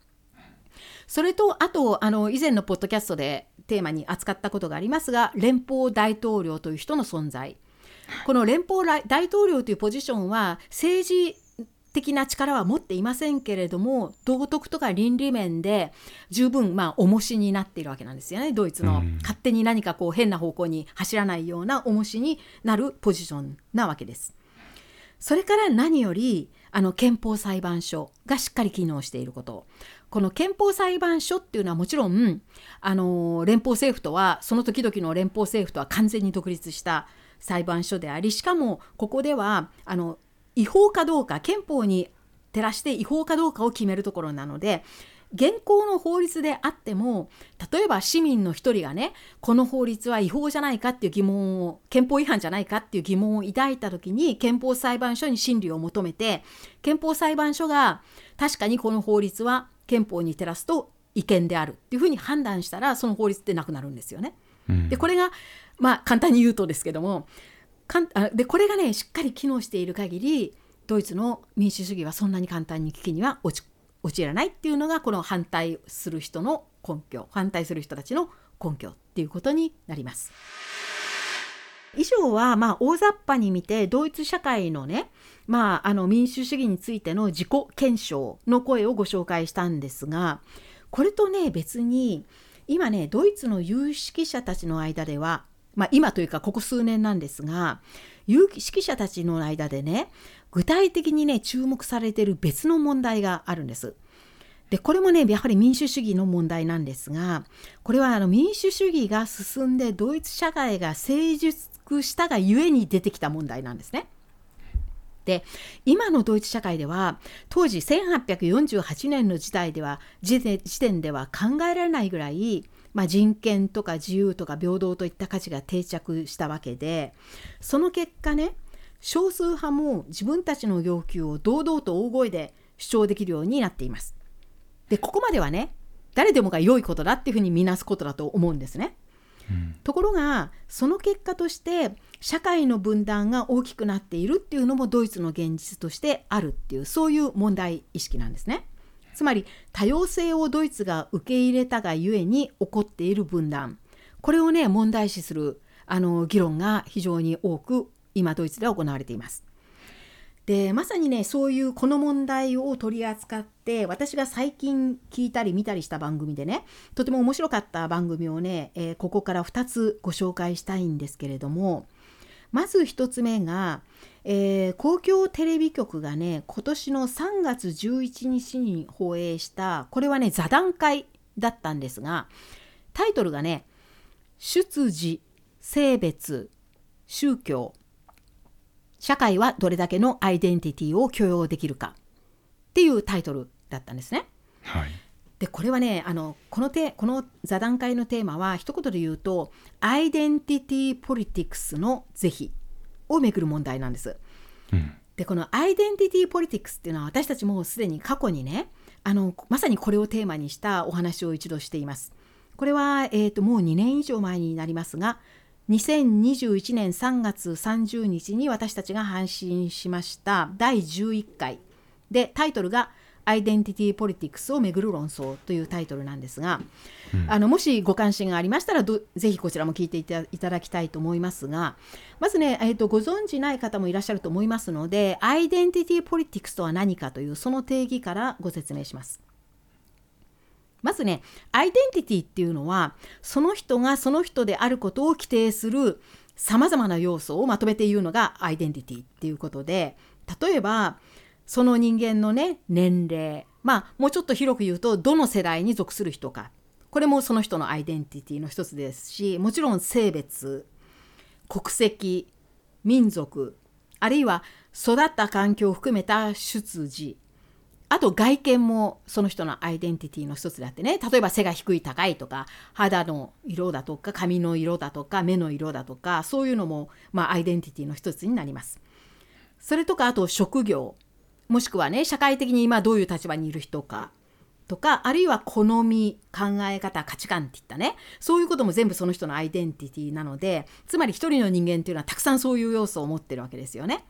それとあとあの以前のポッドキャストでテーマに扱ったことがありますが連邦大統領という人の存在この連邦大統領というポジションは政治的な力は持っていませんけれども道徳とか倫理面で十分まあ重しになっているわけなんですよね。ドイツの、勝手に何かこう変な方向に走らないような重しになるポジションなわけです。それから何よりあの憲法裁判所がしっかり機能していること。この憲法裁判所っていうのはもちろんあの連邦政府とはその時々の連邦政府とは完全に独立した裁判所でありしかもここではあの違法かどうか憲法に照らして違法かどうかを決めるところなので現行の法律であっても例えば市民の一人がねこの法律は違法じゃないかっていう疑問を憲法違反じゃないかっていう疑問を抱いた時に憲法裁判所に審理を求めて憲法裁判所が確かにこの法律は憲法に照らすと違憲であるっていうふうに判断したらその法律ってなくなるんですよね。うん、でこれがまあ簡単に言うとですけどもかんあでこれがねしっかり機能している限りドイツの民主主義はそんなに簡単に危機には落ち陥らないっていうのがこの反対する人の根拠反対する人たちの根拠っていうことになります。以上はまあ大雑把に見てドイツ社会のね、まあ、あの民主主義についての自己検証の声をご紹介したんですがこれとね別に今ねドイツの有識者たちの間ではまあ、今というかここ数年なんですが有識者たちの間でね具体的にね注目されてる別の問題があるんです。でこれもねやはり民主主義の問題なんですがこれはあの民主主義が進んでドイツ社会が成熟したがゆえに出てきた問題なんですね。で今のドイツ社会では当時1848年の時代では時点では考えられないぐらいまあ、人権とか自由とか平等といった価値が定着したわけでその結果ね少数派も自分たちの要求を堂々と大声で主張できるようになっています。でここまではね誰でもが良いことだっていうふうに見なすことだと思うんですね。うん、ところがその結果として社会の分断が大きくなっているっていうのもドイツの現実としてあるっていうそういう問題意識なんですね。つまり多様性をドイツが受け入れたがゆえに起こっている分断これをね問題視するあの議論が非常に多く今ドイツでは行われています。でまさにねそういうこの問題を取り扱って私が最近聞いたり見たりした番組でねとても面白かった番組をね、えー、ここから2つご紹介したいんですけれどもまず1つ目がえー、公共テレビ局がね今年の3月11日に放映したこれはね座談会だったんですがタイトルがね「出自性別宗教社会はどれだけのアイデンティティを許容できるか」っていうタイトルだったんですね。はいでこれはねあのこのてこの座談会のテーマは一言で言うとアイデンティティポリティクスの是非をめぐる問題なんです。うん、でこのアイデンティティポリティクスっていうのは私たちもすでに過去にねあのまさにこれをテーマにしたお話を一度しています。これは、えーと、もう2年以上前になりますが2021年3月30日に私たちが配信しました第11回でタイトルが「アイデンティティ・ポリティクスをめぐる論争というタイトルなんですが、うん、あのもしご関心がありましたらぜひこちらも聞いていただきたいと思いますがまずね、えーと、ご存じない方もいらっしゃると思いますのでアイデンティティ・ポリティクスとは何かというその定義からご説明します。まずねアイデンティティっていうのはその人がその人であることを規定するさまざまな要素をまとめて言うのがアイデンティティっていうことで例えばその人間のね年齢。まあもうちょっと広く言うとどの世代に属する人か。これもその人のアイデンティティの一つですしもちろん性別国籍民族あるいは育った環境を含めた出自あと外見もその人のアイデンティティの一つであってね。例えば背が低い高いとか肌の色だとか髪の色だとか目の色だとかそういうのも、まあ、アイデンティティの一つになります。それとかあと職業。もしくはね社会的に今どういう立場にいる人かとかあるいは好み考え方価値観っていったねそういうことも全部その人のアイデンティティなのでつまり一人の人間っていうのはたくさんそういう要素を持ってるわけですよね。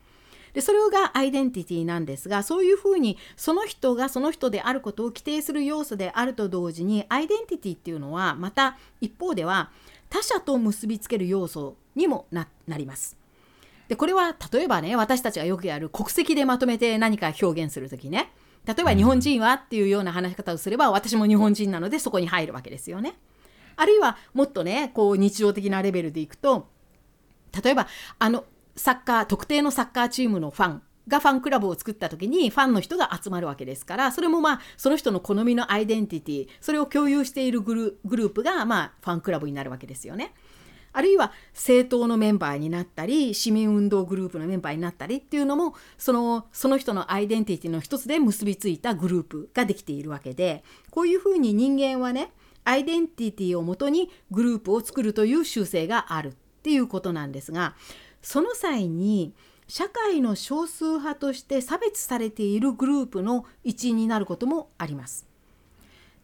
でそれがアイデンティティなんですがそういうふうにその人がその人であることを規定する要素であると同時にアイデンティティっていうのはまた一方では他者と結びつける要素にもなります。でこれは例えばね私たちがよくやる国籍でまとめて何か表現する時ね例えば日本人はっていうような話し方をすれば私も日本人なのでそこに入るわけですよね。あるいはもっとねこう日常的なレベルでいくと例えばあのサッカー特定のサッカーチームのファンがファンクラブを作った時にファンの人が集まるわけですからそれもまあその人の好みのアイデンティティそれを共有しているグルグループがまあファンクラブになるわけですよね。あるいは政党のメンバーになったり市民運動グループのメンバーになったりっていうのもそのその人のアイデンティティの一つで結びついたグループができているわけでこういうふうに人間はねアイデンティティをもとにグループを作るという習性があるっていうことなんですがその際に社会の少数派として差別されているグループの一員になることもあります。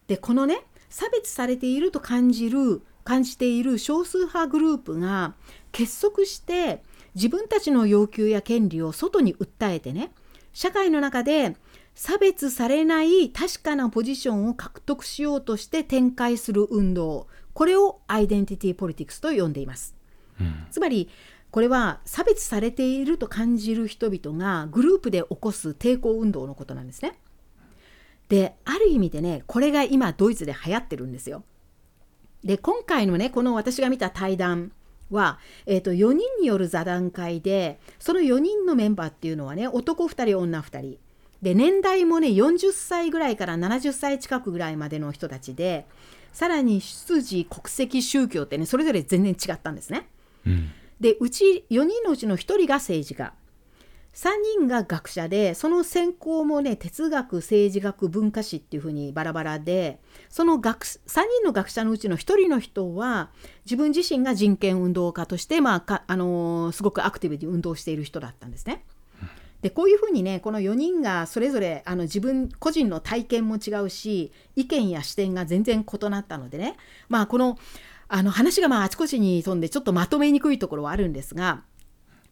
でこのね差別されていると感じる感じている少数派グループが結束して自分たちの要求や権利を外に訴えてね社会の中で差別されない確かなポジションを獲得しようとして展開する運動これをアイデンティティポリティクスと呼んでいます、うん、つまりこれは差別されていると感じる人々がグループで起こす抵抗運動のことなんですね。である意味でねこれが今ドイツで流行ってるんですよで今回のねこの私が見た対談は、えーと、4人による座談会でその4人のメンバーっていうのはね男2人女2人。で年代もね40歳ぐらいから70歳近くぐらいまでの人たちでさらに出自国籍宗教ってねそれぞれ全然違ったんですね。うん、でうち4人のうちの1人が政治家3人が学者でその専攻もね哲学政治学文化史っていうふうにバラバラでその学3人の学者のうちの1人の人は自分自身が人権運動家として、まああのー、すごくアクティブに運動している人だったんですね。でこういうふうにねこの4人がそれぞれあの自分個人の体験も違うし意見や視点が全然異なったのでねまあこのあの話がまああちこちに飛んでちょっとまとめにくいところはあるんですが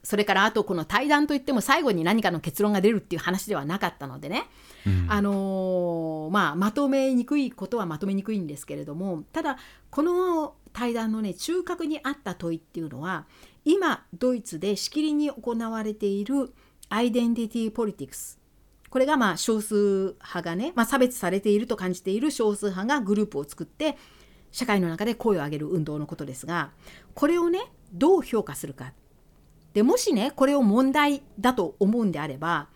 それからあとこの対談といっても最後に何かの結論が出るっていう話ではなかったのでね、うん、あのー、まあ、まとめにくいことはまとめにくいんですけれどもただこの対談のね中核にあった問いっていうのは今ドイツでしきりに行われているアイデンティティポリティクス。これがまあ少数派がね、まあ、差別されていると感じている少数派がグループを作って社会の中で声を上げる運動のことですがこれをねどう評価するかでもしねこれを問題だと思うんであれば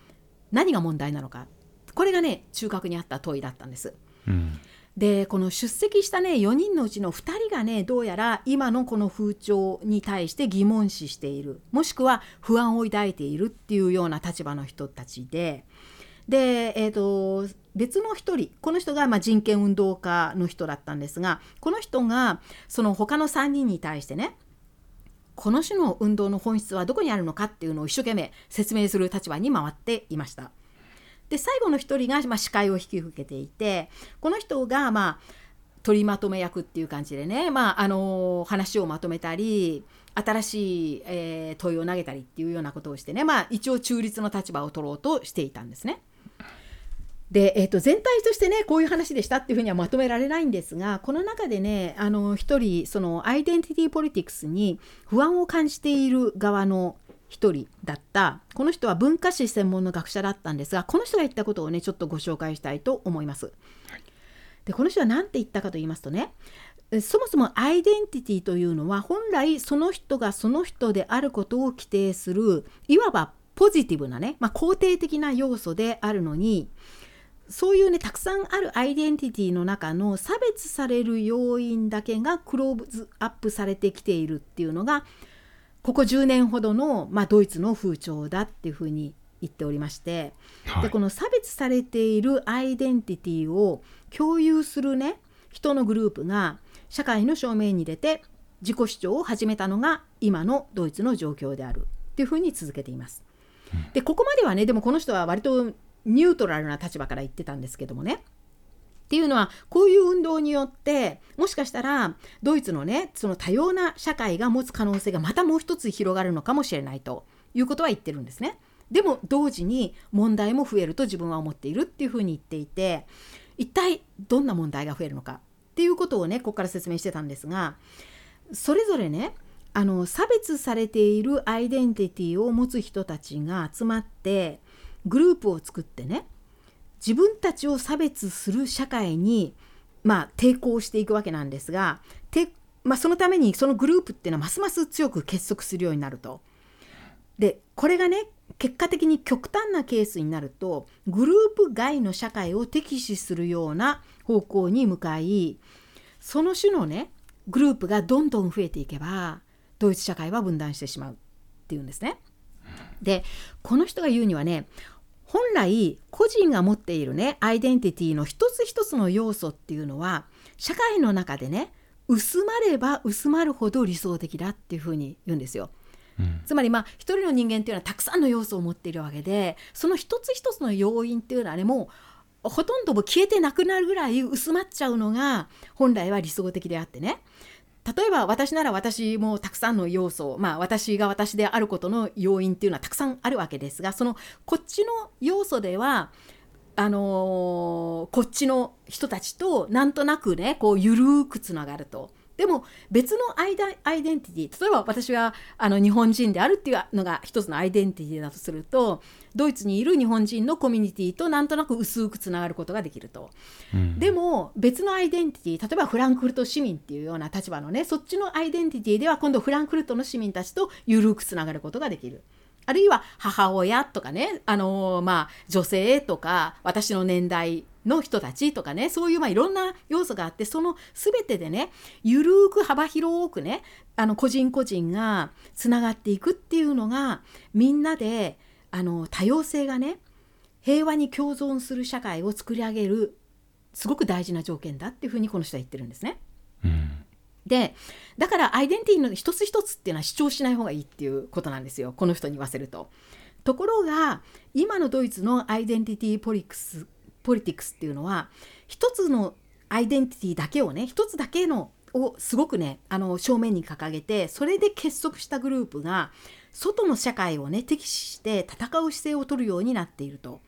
何が問題なのか。これがね中核にあった問いだったんです。うん。でこの出席したね4人のうちの2人がねどうやら今のこの風潮に対して疑問視している。もしくは不安を抱いているっていうような立場の人たちで。で、えーと、別の1人この人がま人権運動家の人だったんですがこの人がその他の3人に対してねこの種の運動の本質はどこにあるのかっていうのを一生懸命説明する立場に回っていました。で最後の一人が、まあ、司会を引き受けていてこの人がまあ取りまとめ役っていう感じでね、まああの話をまとめたり新しい、えー、問いを投げたりっていうようなことをしてね、まあ、一応中立の立場を取ろうとしていたんですね。で、えー、と全体としてねこういう話でしたっていうふうにはまとめられないんですがこの中でねあの一人そのアイデンティティポリティクスに不安を感じている側の一人だったこの人は文化史専門の学者だったんですがこの人が言ったことをねちょっとご紹介したいと思います。でこの人は何て言ったかと言いますとねそもそもアイデンティティというのは本来その人がその人であることを規定するいわばポジティブなね、まあ、肯定的な要素であるのにそういうねたくさんあるアイデンティティの中の差別される要因だけがクローズアップされてきているっていうのがここ10年ほどの、まあ、ドイツの風潮だっていうふうに言っておりまして、はい、でこの差別されているアイデンティティを共有するね人のグループが社会の正面に出て自己主張を始めたのが今のドイツの状況であるっていうふうに続けています。でここまではねでもこの人は割とニュートラルな立場から言ってたんですけどもね。っていうのはこういう運動によってもしかしたらドイツのねその多様な社会が持つ可能性がまたもう一つ広がるのかもしれないということは言ってるんですね。でも同時に問題も増えると自分は思っているっていうふうに言っていて一体どんな問題が増えるのかっていうことをねここから説明してたんですがそれぞれねあの差別されているアイデンティティを持つ人たちが集まってグループを作ってね自分たちを差別する社会に、まあ、抵抗していくわけなんですがまあ、そのためにそのグループっていうのはますます強く結束するようになると。でこれがね結果的に極端なケースになるとグループ外の社会を敵視するような方向に向かいその種のねグループがどんどん増えていけばドイツ社会は分断してしまうっていうんですね。でこの人が言うにはね本来個人が持っているねアイデンティティの一つ一つの要素っていうのは社会の中でね薄まれば薄まるほど理想的だっていうふうに言うんですよ。うん、つまりまあ一人の人間っていうのはたくさんの要素を持っているわけでその一つ一つの要因っていうのはねもうほとんども消えてなくなるぐらい薄まっちゃうのが本来は理想的であってね例えば私なら私もたくさんの要素まあ私が私であることの要因っていうのはたくさんあるわけですがそのこっちの要素ではあのー、こっちの人たちとなんとなくねこう緩くつながると。でも別のアイアイデンティティ例えば私はあの日本人であるっていうのが一つのアイデンティティだとするとドイツにいる日本人のコミュニティとなんとなく薄くつながることができると、うん、でも別のアイデンティティ例えばフランクフルト市民っていうような立場のねそっちのアイデンティティでは今度フランクフルトの市民たちと緩くつながることができる。あるいは母親とかね、あの、まあ、女性とか私の年代の人たちとかねそういうまあいろんな要素があってその全てでねゆるく幅広くねあの個人個人がつながっていくっていうのがみんなであの多様性がね平和に共存する社会を作り上げるすごく大事な条件だっていうふうにこの人は言ってるんですね。うん、でだからアイデンティティの一つ一つっていうのは主張しない方がいいっていうことなんですよこの人に言わせると。ところが今のドイツのアイデンティティポリクスポリティクスっていうのは一つのアイデンティティだけをね一つだけのをすごくねあの正面に掲げてそれで結束したグループが外の社会をね敵視して戦う姿勢を取るようになっていると。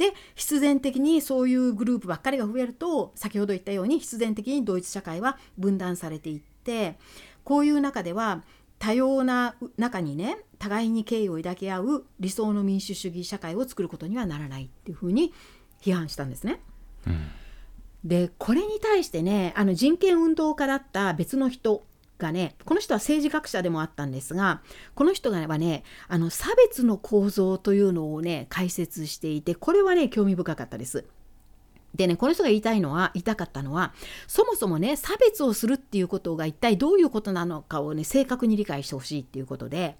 で必然的にそういうグループばっかりが増えると先ほど言ったように必然的にドイツ社会は分断されていってこういう中では多様な中にね互いに敬意を抱き合う理想の民主主義社会を作ることにはならないっていうふうに批判したんですね。うんでこれに対してねあの人権運動家だった別の人がねこの人は政治学者でもあったんですがこの人がねあの差別の構造というのをね解説していてこれはね興味深かったです。でねこの人が言いたいのは言いたかったのはそもそもね差別をするっていうことが一体どういうことなのかをね正確に理解してほしいっていうことで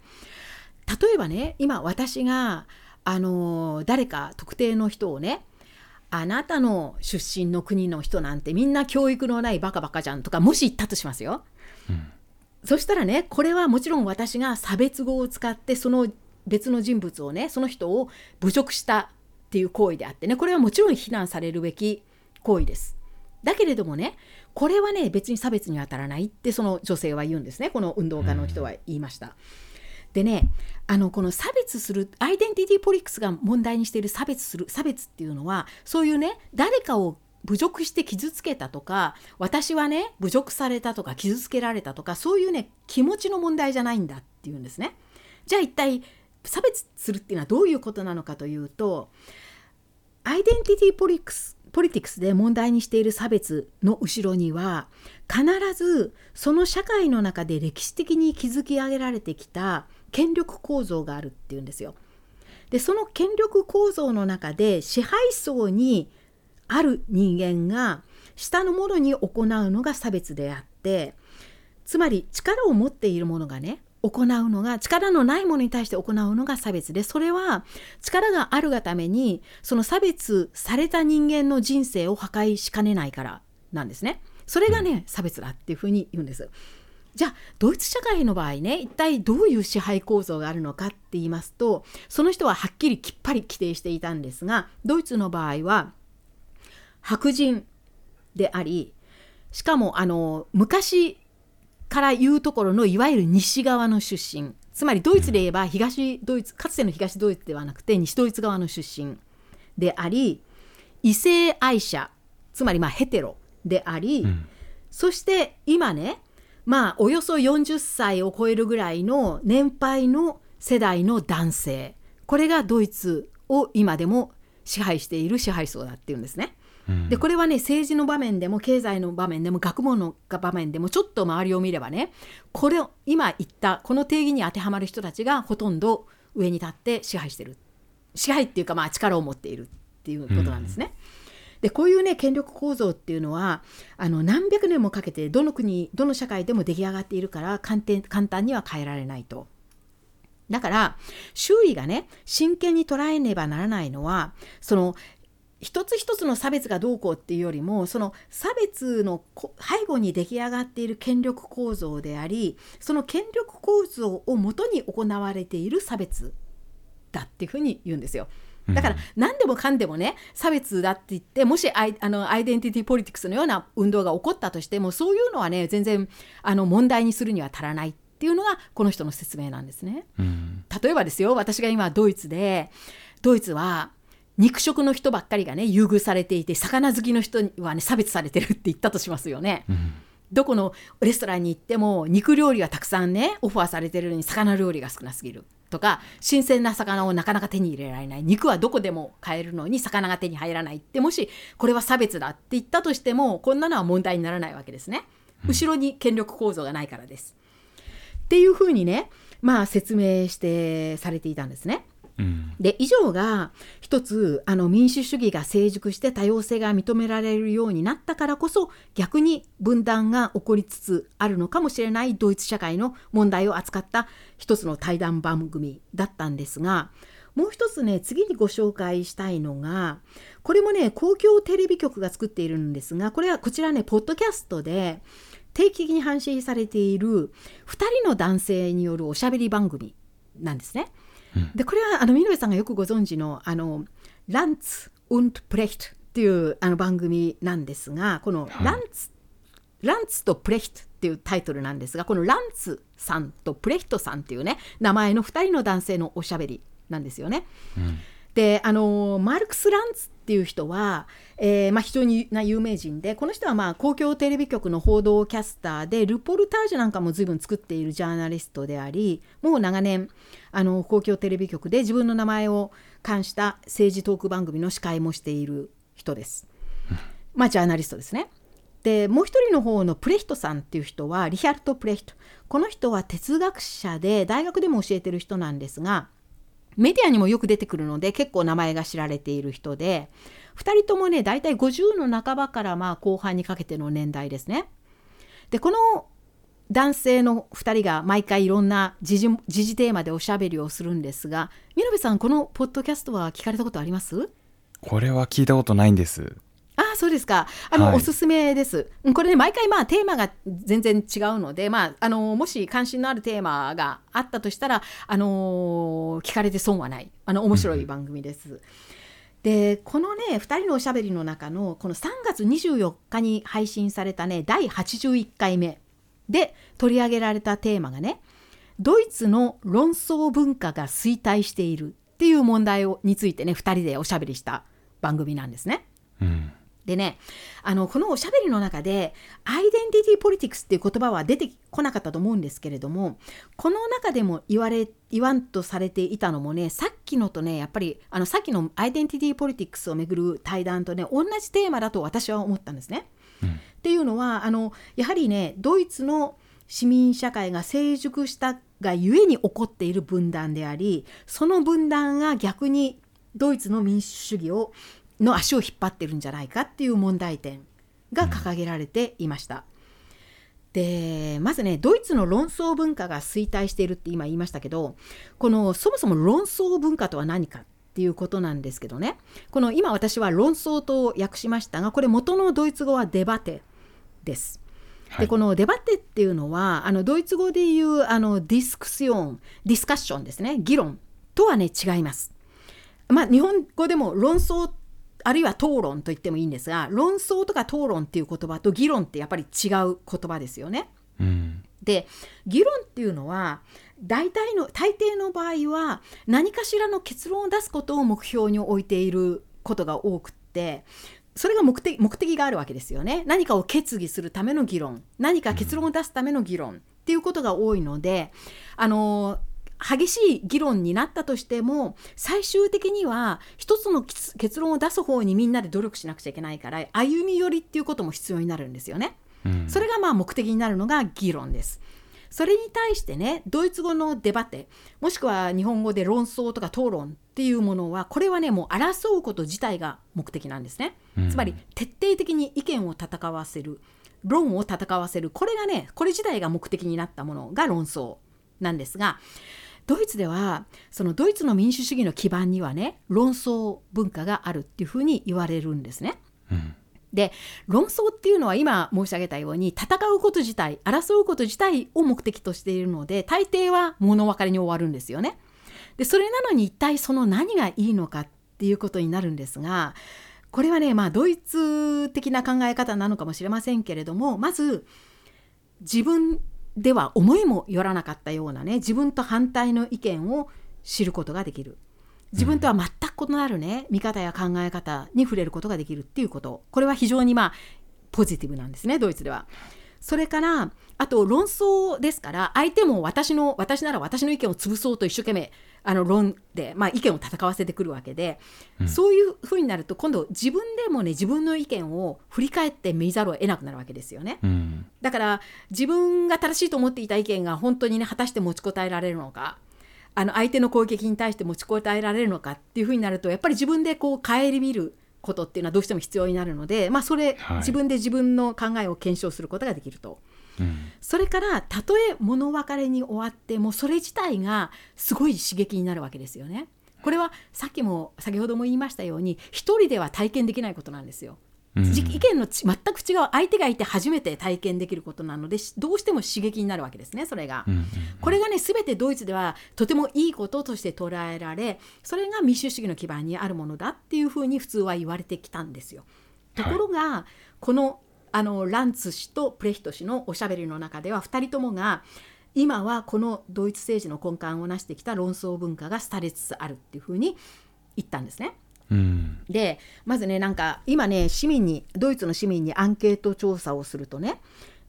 例えばね今私があの誰か特定の人をねあなたの出身の国の人なんてみんな教育のないバカバカじゃんとかもし言ったとしますよ。そしたらねこれはもちろん私が差別語を使ってその別の人物をねその人を侮辱したっていう行為であってねこれはもちろん非難されるべき行為です。だけれどもねこれはね別に差別には当たらないってその女性は言うんですねこの運動家の人は言いました。でねあのこの差別するアイデンティティポリックスが問題にしている差別する差別っていうのはそういうね誰かを侮辱して傷つけたとか私はね侮辱されたとか傷つけられたとかそういうね気持ちの問題じゃないんだっていうんですね。じゃあ一体差別するっていうのはどういうことなのかというとアイデンティティポリクスポリティクスで問題にしている差別の後ろには必ずその社会の中で歴史的に築き上げられてきた権力構造があるっていうんですよ。でその権力構造の中で支配層にある人間が下の者に行うのが差別であってつまり力を持っている者がね行うのが力のないものに対して行うのが差別でそれは力があるがためにその差別された人間の人生を破壊しかねないからなんですね。それがね差別だっていうふうに言うんです。じゃあドイツ社会の場合ね一体どういう支配構造があるのかって言いますとその人ははっきりきっぱり規定していたんですがドイツの場合は白人でありしかもあの昔から言うところのいわゆる西側の出身。つまりドイツで言えば東ドイツかつての東ドイツではなくて西ドイツ側の出身であり異性愛者つまりまあヘテロであり、うん、そして今ねまあおよそ40歳を超えるぐらいの年配の世代の男性。これがドイツを今でも支配している支配層だっていうんですね。でこれはね政治の場面でも経済の場面でも学問の場面でもちょっと周りを見ればねこれを今言ったこの定義に当てはまる人たちがほとんど上に立って支配してる支配っていうかまあ力を持っているっていうことなんですね。でこういうね権力構造っていうのはあの何百年もかけてどの国どの社会でも出来上がっているから簡単簡単には変えられないと。だから周囲がね真剣に捉えねばならないのはその一つ一つの差別がどうこうっていうよりもその差別の背後に出来上がっている権力構造でありその権力構造をもとに行われている差別だっていうふうに言うんですよ。だから何でもかんでもね差別だって言ってもしアイあのアイデンティティポリティクスのような運動が起こったとしてもそういうのはね全然あの問題にするには足らないっていうのがこの人の説明なんですね。うん、例えばですよ私が今ドイツでドイツは肉食の人ばっかりがね優遇されていて魚好きの人はね差別されてるって言ったとしますよね。うんどこのレストランに行っても肉料理はたくさんねオファーされてるのに魚料理が少なすぎるとか新鮮な魚をなかなか手に入れられない肉はどこでも買えるのに魚が手に入らないってもしこれは差別だって言ったとしてもこんなのは問題にならないわけですね。後ろに権力構造がないからです。っていうふうにねまあ説明してされていたんですね。で以上が一つあの民主主義が成熟して多様性が認められるようになったからこそ逆に分断が起こりつつあるのかもしれないドイツ社会の問題を扱った一つの対談番組だったんですがもう一つね次にご紹介したいのがこれもね公共テレビ局が作っているんですがこれはこちらねポッドキャストで定期的に配信されている2人の男性によるおしゃべり番組なんですね。でこれはあの緑さんがよくご存知のあのランツ・ウント・プレヒトっていうあの番組なんですがこのランツ、ランツとプレヒトっていうタイトルなんですがこのランツさんとプレヒトさんっていうね名前の2人の男性のおしゃべりなんですよね。うんであのマルクス・ランツっていう人は、えーまあ、非常にな有名人でこの人は、まあ、公共テレビ局の報道キャスターでルポルタージュなんかも随分作っているジャーナリストでありもう長年あの公共テレビ局で自分の名前を冠した政治トーク番組の司会もしている人です。まあジャーナリストですね。でもう一人の方のプレヒトさんっていう人はリヒャルト・プレヒトこの人は哲学者で大学でも教えてる人なんですがメディアにもよく出てくるので結構名前が知られている人で2人ともね大体50の半ばからまあ後半にかけての年代ですね。でこの男性の2人が毎回いろんな時事時事テーマでおしゃべりをするんですがみのべさんこのポッドキャストは聞かれたことあります？これは聞いたことないんです。あそうですかあの、はい、おすすめです。これね毎回まあテーマが全然違うので、まあ、あのもし関心のあるテーマがあったとしたら、あの聞かれて損はないあの面白い番組です。うんでこのね2人のおしゃべりの中のこの3月24日に配信されたね第81回目で取り上げられたテーマがねドイツの論争文化が衰退しているっていう問題をについてね2人でおしゃべりした番組なんですね。うんでねあのこのおしゃべりの中でアイデンティティポリティクスっていう言葉は出てこなかったと思うんですけれどもこの中でも言われ言わんとされていたのもねさっきのとねやっぱりあのさっきのアイデンティティポリティクスをめぐる対談とね同じテーマだと私は思ったんですね。うん、っていうのはあのやはりねドイツの市民社会が成熟したがゆえに起こっている分断でありその分断が逆にドイツの民主主義をの足を引っ張ってるんじゃないかっていう問題点が掲げられていました。でまずねドイツの論争文化が衰退しているって今言いましたけどこのそもそも論争文化とは何かっていうことなんですけどねこの今私は論争と訳しましたがこれ元のドイツ語はデバテです。でこのデバテっていうのはあのドイツ語で言うあのディスクションディスカッションですね議論とはね違います。まあ、日本語でも論争あるいは討論と言ってもいいんですが論争とか討論っていう言葉と議論ってやっぱり違う言葉ですよね。うん、で議論っていうのは大体の大抵の場合は何かしらの結論を出すことを目標に置いていることが多くってそれが目的目的があるわけですよね何かを決議するための議論何か結論を出すための議論っていうことが多いのであの激しい議論になったとしても最終的には一つの結論を出す方にみんなで努力しなくちゃいけないから歩み寄りっていうことも必要になるんですよね。それがまあ目的になるのが議論です。それに対してねドイツ語のデバテもしくは日本語で論争とか討論っていうものはこれはねもう争うこと自体が目的なんですね、うん、つまり徹底的に意見を戦わせる論を戦わせるこれがねこれ自体が目的になったものが論争なんですがドイツではそのドイツの民主主義の基盤にはね論争文化があるっていうふうに言われるんですね。うんで論争っていうのは今申し上げたように戦うこと自体争うこと自体を目的としているので大抵は物分かりに終わるんですよね。でそれなのに一体その何がいいのかっていうことになるんですがこれはねまあドイツ的な考え方なのかもしれませんけれどもまず自分では思いもよらなかったようなね自分と反対の意見を知ることができる。自分とは全く異なるね見方や考え方に触れることができるっていうことこれは非常にまあポジティブなんですねドイツでは。それからあと論争ですから相手も私の私なら私の意見を潰そうと一生懸命あの論で、まあ、意見を戦わせてくるわけで、うん、そういうふうになると今度自分でもね自分の意見を振り返って見ざるを得なくなるわけですよね、うん、だから自分が正しいと思っていた意見が本当にね果たして持ちこたえられるのかあの相手の攻撃に対して持ちこたえられるのかっていうふうになるとやっぱり自分でこう顧みることっていうのはどうしても必要になるので、まあ、それ、はい、自分で自分の考えを検証することができると。うん、それからたとえ物別れに終わってもそれ自体がすごい刺激になるわけですよね。これはさっきも先ほども言いましたように一人では体験できないことなんですよ。うん、意見の全く違う相手がいて初めて体験できることなのでどうしても刺激になるわけですねそれが、うんうんうん、これがね全てドイツではとてもいいこととして捉えられそれが民主主義の基盤にあるものだっていうふうに普通は言われてきたんですよ。ところが、はい、このあのランツ氏とプレヒト氏のおしゃべりの中では2人ともが今はこのドイツ政治の根幹を成してきた論争文化が廃れつつあるっていうふうに言ったんですね。うん、でまずねなんか今ね市民にドイツの市民にアンケート調査をするとね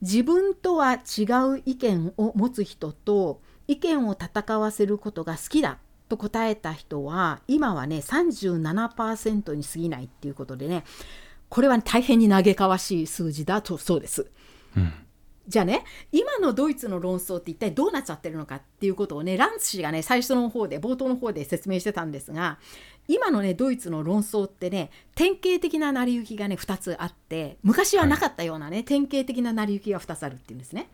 自分とは違う意見を持つ人と意見を戦わせることが好きだと答えた人は今はね37%に過ぎないっていうことでねこれは、大変に嘆かわしい数字だとそうです。うんじゃあね今のドイツの論争って一体どうなっちゃってるのかっていうことをねランツ氏がね最初の方で冒頭の方で説明してたんですが今のねドイツの論争ってね典型的な成り行きがね2つあって昔はなかったようなね、はい、典型的な成り行きが2つあるっていうんですね。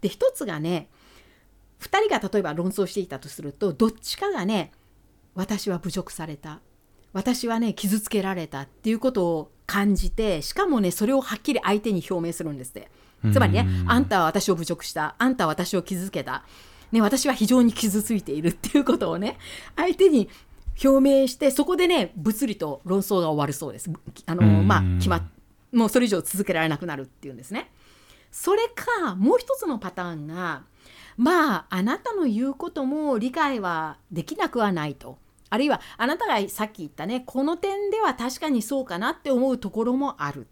で1つがね2人が例えば論争していたとするとどっちかがね私は侮辱された私はね傷つけられたっていうことを感じてしかもねそれをはっきり相手に表明するんですって。つまりねあんたは私を侮辱したあんたは私を傷つけた、ね、私は非常に傷ついているっていうことをね相手に表明してそこでね物理と論争が終わるそうです。あのまあ決まもうそれ以上続けられなくなるっていうんですね。それかもう一つのパターンがまああなたの言うことも理解はできなくはないと。あるいはあなたがさっき言ったねこの点では確かにそうかなって思うところもある。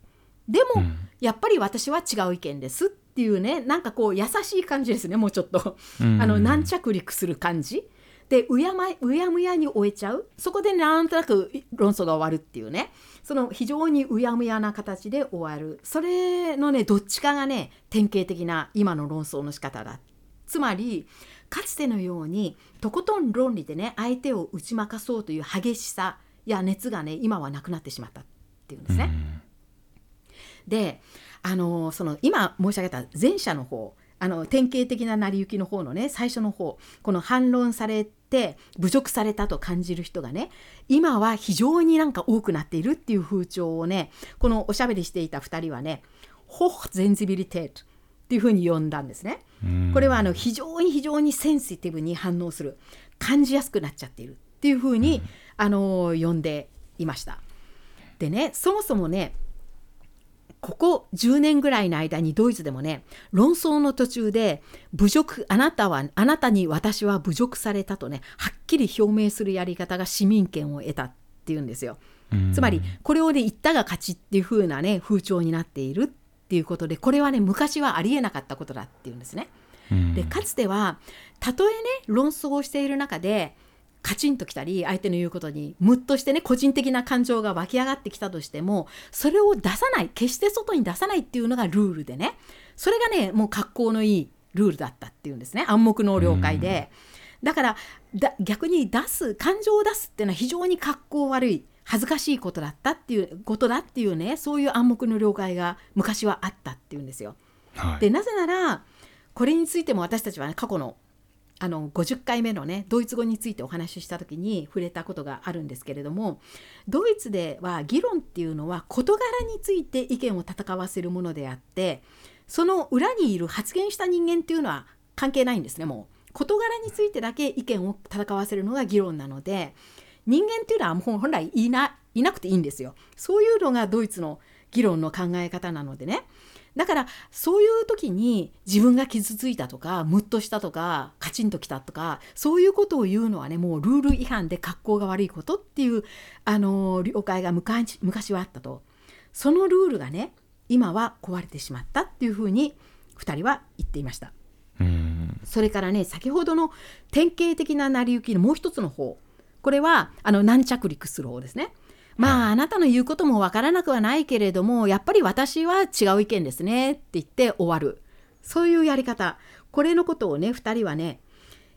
でも、うん、やっぱり私は違う意見ですっていうねなんかこう優しい感じですねもうちょっと。あの軟着陸する感じでうやまうやむやに終えちゃう。そこでなんとなく論争が終わるっていうね。その非常にうやむやな形で終わる。それのねどっちかがね典型的な今の論争の仕方だ。つまりかつてのようにとことん論理でね相手を打ち負かそうという激しさや熱がね今はなくなってしまったっていうんですね。であのその今申し上げた前者の方あの典型的な成り行きの方のね最初の方この反論されて侮辱されたと感じる人がね今は非常になんか多くなっているっていう風潮をねこのおしゃべりしていた2人はねホッゼンズビリテートっていうふうに呼んだんですね。これはあの非常に非常にセンシティブに反応する感じやすくなっちゃっているっていうふうに、あの呼んでいました。でねそもそもねここ10年ぐらいの間にドイツでもね論争の途中で侮辱あなたはあなたに私は侮辱されたとねはっきり表明するやり方が市民権を得たっていうんですよ。うんつまりこれをね言ったが勝ちっていう風なね風潮になっているっていうことでこれはね昔はありえなかったことだっていうんですね。うんでかつてはたとえね論争をしている中でカチンときたり相手の言うことにムッとしてね個人的な感情が湧き上がってきたとしてもそれを出さない決して外に出さないっていうのがルールでねそれがねもう格好のいいルールだったっていうんですね。暗黙の了解で、だからだ逆に出す感情を出すっていうのは非常に格好悪い恥ずかしいことだったっていうことだっていうねそういう暗黙の了解が昔はあったっていうんですよ。はい。でなぜならこれについても私たちは、ね、過去のあの50回目のねドイツ語についてお話しした時に触れたことがあるんですけれどもドイツでは議論っていうのは事柄について意見を戦わせるものであってその裏にいる発言した人間っていうのは関係ないんですねもう。事柄についてだけ意見を戦わせるのが議論なので人間っていうのはもう本来いないなくていいんですよ。そういうのがドイツの議論の考え方なのでね。だからそういう時に自分が傷ついたとかムッとしたとかカチンときたとかそういうことを言うのはねもうルール違反で格好が悪いことっていうあの了解が昔昔はあったとそのルールがね今は壊れてしまったっていうふうに2人は言っていました。うんそれからね先ほどの典型的な成り行きのもう一つの方これはあの軟着陸する方ですね。まああなたの言うこともわからなくはないけれどもやっぱり私は違う意見ですねって言って終わる。そういうやり方。これのことをね2人はね、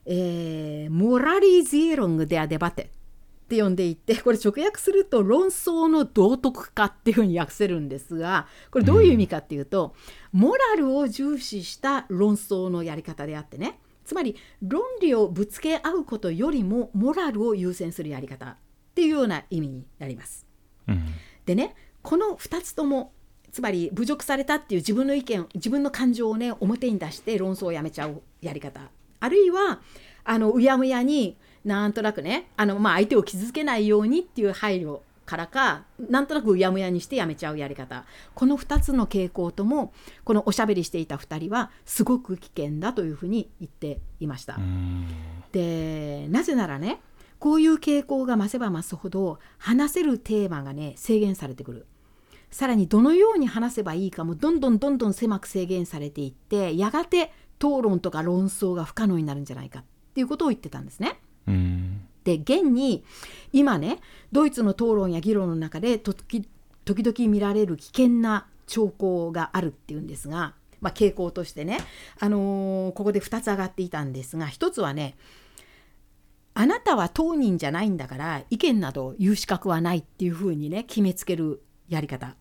えーモラリゼーロング・デア・デバテ。って呼んでいてこれ直訳すると論争の道徳化っていうふうに訳せるんですがこれどういう意味かっていうと、モラルを重視した論争のやり方であってね。つまり論理をぶつけ合うことよりもモラルを優先するやり方。っていうような意味になります。うんでねこの2つともつまり侮辱されたっていう自分の意見自分の感情をね表に出して論争をやめちゃうやり方あるいはあのうやむやになんとなくねあの、まあ、相手を傷つけないようにっていう配慮からかなんとなくうやむやにしてやめちゃうやり方この2つの傾向ともこのおしゃべりしていた2人はすごく危険だというふうに言っていました。うんでなぜならねこういう傾向が増せば増すほど話せるテーマがね制限されてくるさらにどのように話せばいいかもどんどんどんどん狭く制限されていってやがて討論とか論争が不可能になるんじゃないかっていうことを言ってたんですね。うんで現に今ねドイツの討論や議論の中で時時々見られる危険な兆候があるっていうんですが、まあ、傾向としてね、あのーここで2つ上がっていたんですが1つはねあなたは当人じゃないんだから意見など言う資格はないっていうふうにね決めつけるやり方。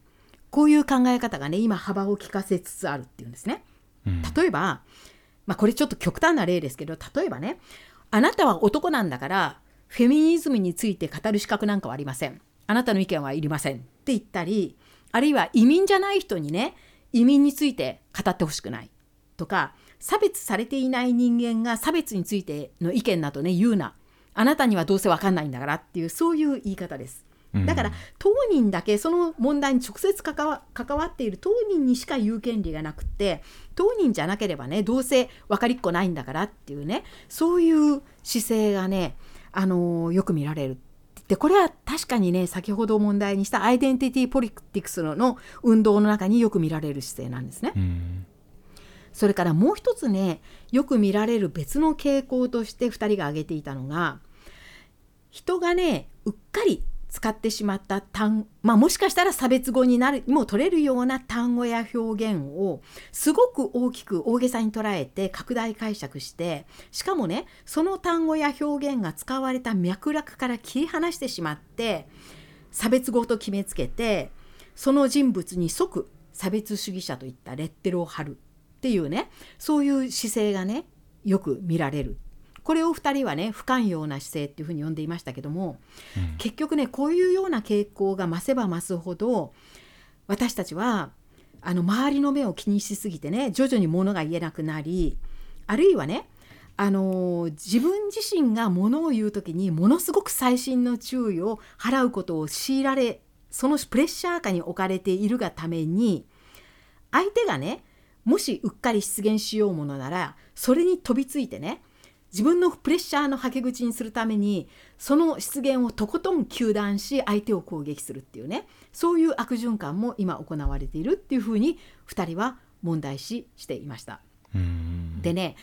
こういう考え方がね今幅を利かせつつあるっていうんですね。うん。例えば、まあ、これちょっと極端な例ですけど例えばねあなたは男なんだからフェミニズムについて語る資格なんかはありません。あなたの意見はいりません。って言ったりあるいは移民じゃない人にね移民について語ってほしくない。とか差別されていない人間が差別についての意見などね言うなあなたにはどうせわかんないんだからっていうそういう言い方です。だから当人だけその問題に直接関わ関わっている当人にしか言う権利がなくって当人じゃなければねどうせ分かりっこないんだからっていうねそういう姿勢がね、あのーよく見られる。でこれは確かにね先ほど問題にしたアイデンティティポリティクスのの運動の中によく見られる姿勢なんですね。うんそれからもう一つねよく見られる別の傾向として2人が挙げていたのが人がねうっかり使ってしまった単まあもしかしたら差別語になるにも取れるような単語や表現をすごく大きく大げさに捉えて拡大解釈してしかもねその単語や表現が使われた脈絡から切り離してしまって差別語と決めつけてその人物に即差別主義者といったレッテルを貼る。っていうねそういう姿勢がねよく見られる。これを2人はね不寛容な姿勢っていうふうに呼んでいましたけども、結局ねこういうような傾向が増せば増すほど私たちはあの周りの目を気にしすぎてね徐々に物が言えなくなりあるいはねあの自分自身が物を言う時にものすごく細心の注意を払うことを強いられそのプレッシャー下に置かれているがために相手がねもしうっかり出現しようものならそれに飛びついてね自分のプレッシャーのはけ口にするためにその失言をとことん糾弾し相手を攻撃するっていうねそういう悪循環も今行われているっていうふうに2人は問題視していました。でね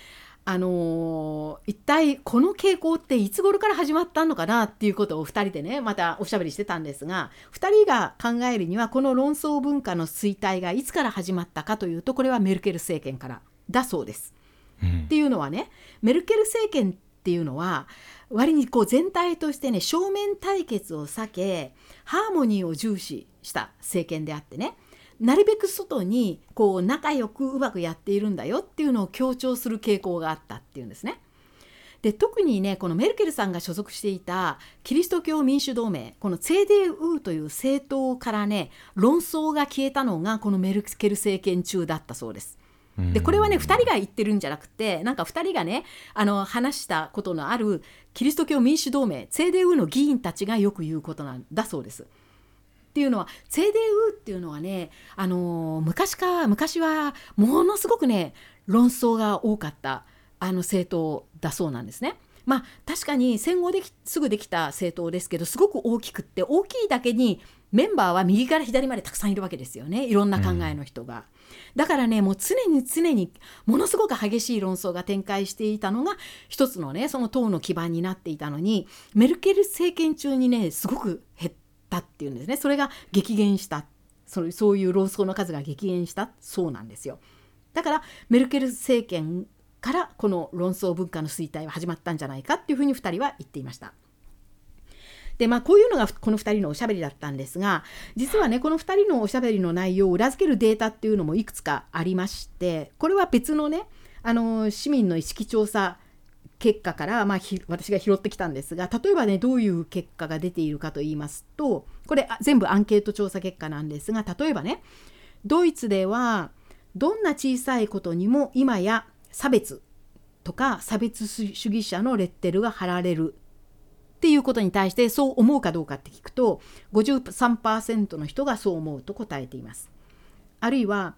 あのー、一体この傾向っていつ頃から始まったのかなっていうことを2人でねまたおしゃべりしてたんですが2人が考えるにはこの論争文化の衰退がいつから始まったかというとこれはメルケル政権からだそうです。うん、っていうのはねメルケル政権っていうのは割にこう全体としてね正面対決を避けハーモニーを重視した政権であってねなるべく外にこう仲良くうまくやっているんだよっていうのを強調する傾向があったっていうんですね。で特にねこのメルケルさんが所属していたキリスト教民主同盟この CDU という政党からね論争が消えたのがこのメルケル政権中だったそうです。でこれはね2人が言ってるんじゃなくてなんか2人がねあの話したことのあるキリスト教民主同盟 CDU の議員たちがよく言うことなんだそうです。っていうのは CDU っていうのはね、あのー、昔か昔はものすごくね論争が多かったあの政党だそうなんですね。まあ確かに戦後ですぐできた政党ですけどすごく大きくって大きいだけにメンバーは右から左までたくさんいるわけですよねいろんな考えの人が。うん、だからねもう常に常にものすごく激しい論争が展開していたのが一つのねその党の基盤になっていたのにメルケル政権中にねすごく減ってったっていうんですね。それが激減した。そのそういう論争の数が激減した。そうなんですよ。だからメルケル政権からこの論争文化の衰退は始まったんじゃないかっていうふうに2人は言っていました。でまあ、こういうのがこの2人のおしゃべりだったんですが実はねこの2人のおしゃべりの内容を裏付けるデータっていうのもいくつかありましてこれは別のねあの市民の意識調査結果から、まあ、私が拾ってきたんですが例えばねどういう結果が出ているかと言いますとこれ全部アンケート調査結果なんですが例えばねドイツではどんな小さいことにも今や差別とか差別主義者のレッテルが貼られるっていうことに対してそう思うかどうかって聞くと53%の人がそう思うと答えています。あるいは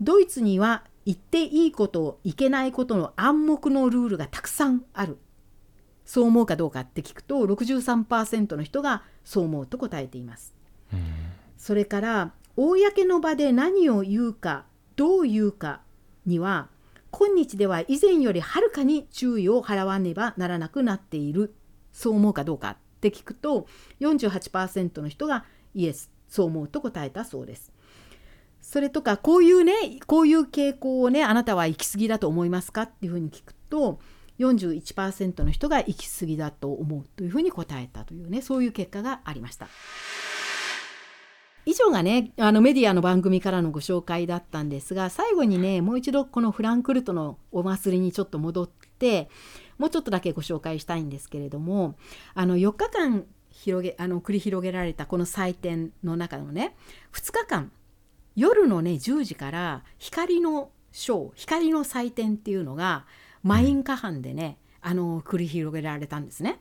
ドイツには言っていいこといけないことの暗黙のルールがたくさんあるそう思うかどうかって聞くと63%の人がそう思うと答えています。それから公の場で何を言うかどう言うかには今日では以前よりはるかに注意を払わねばならなくなっているそう思うかどうかって聞くと48%の人がイエスそう思うと答えたそうです。それとかこういうねこういう傾向をねあなたは行き過ぎだと思いますかっていうふうに聞くと41%の人が行き過ぎだと思うというふうに答えたというねそういう結果がありました。以上がねあのメディアの番組からのご紹介だったんですが最後にねもう一度このフランクルトのお祭りにちょっと戻ってもうちょっとだけご紹介したいんですけれどもあの4日間広げあの繰り広げられたこの祭典の中のね2日間夜のね10時から光のショー光の祭典っていうのがマインカハンでね、あの繰り広げられたんですね。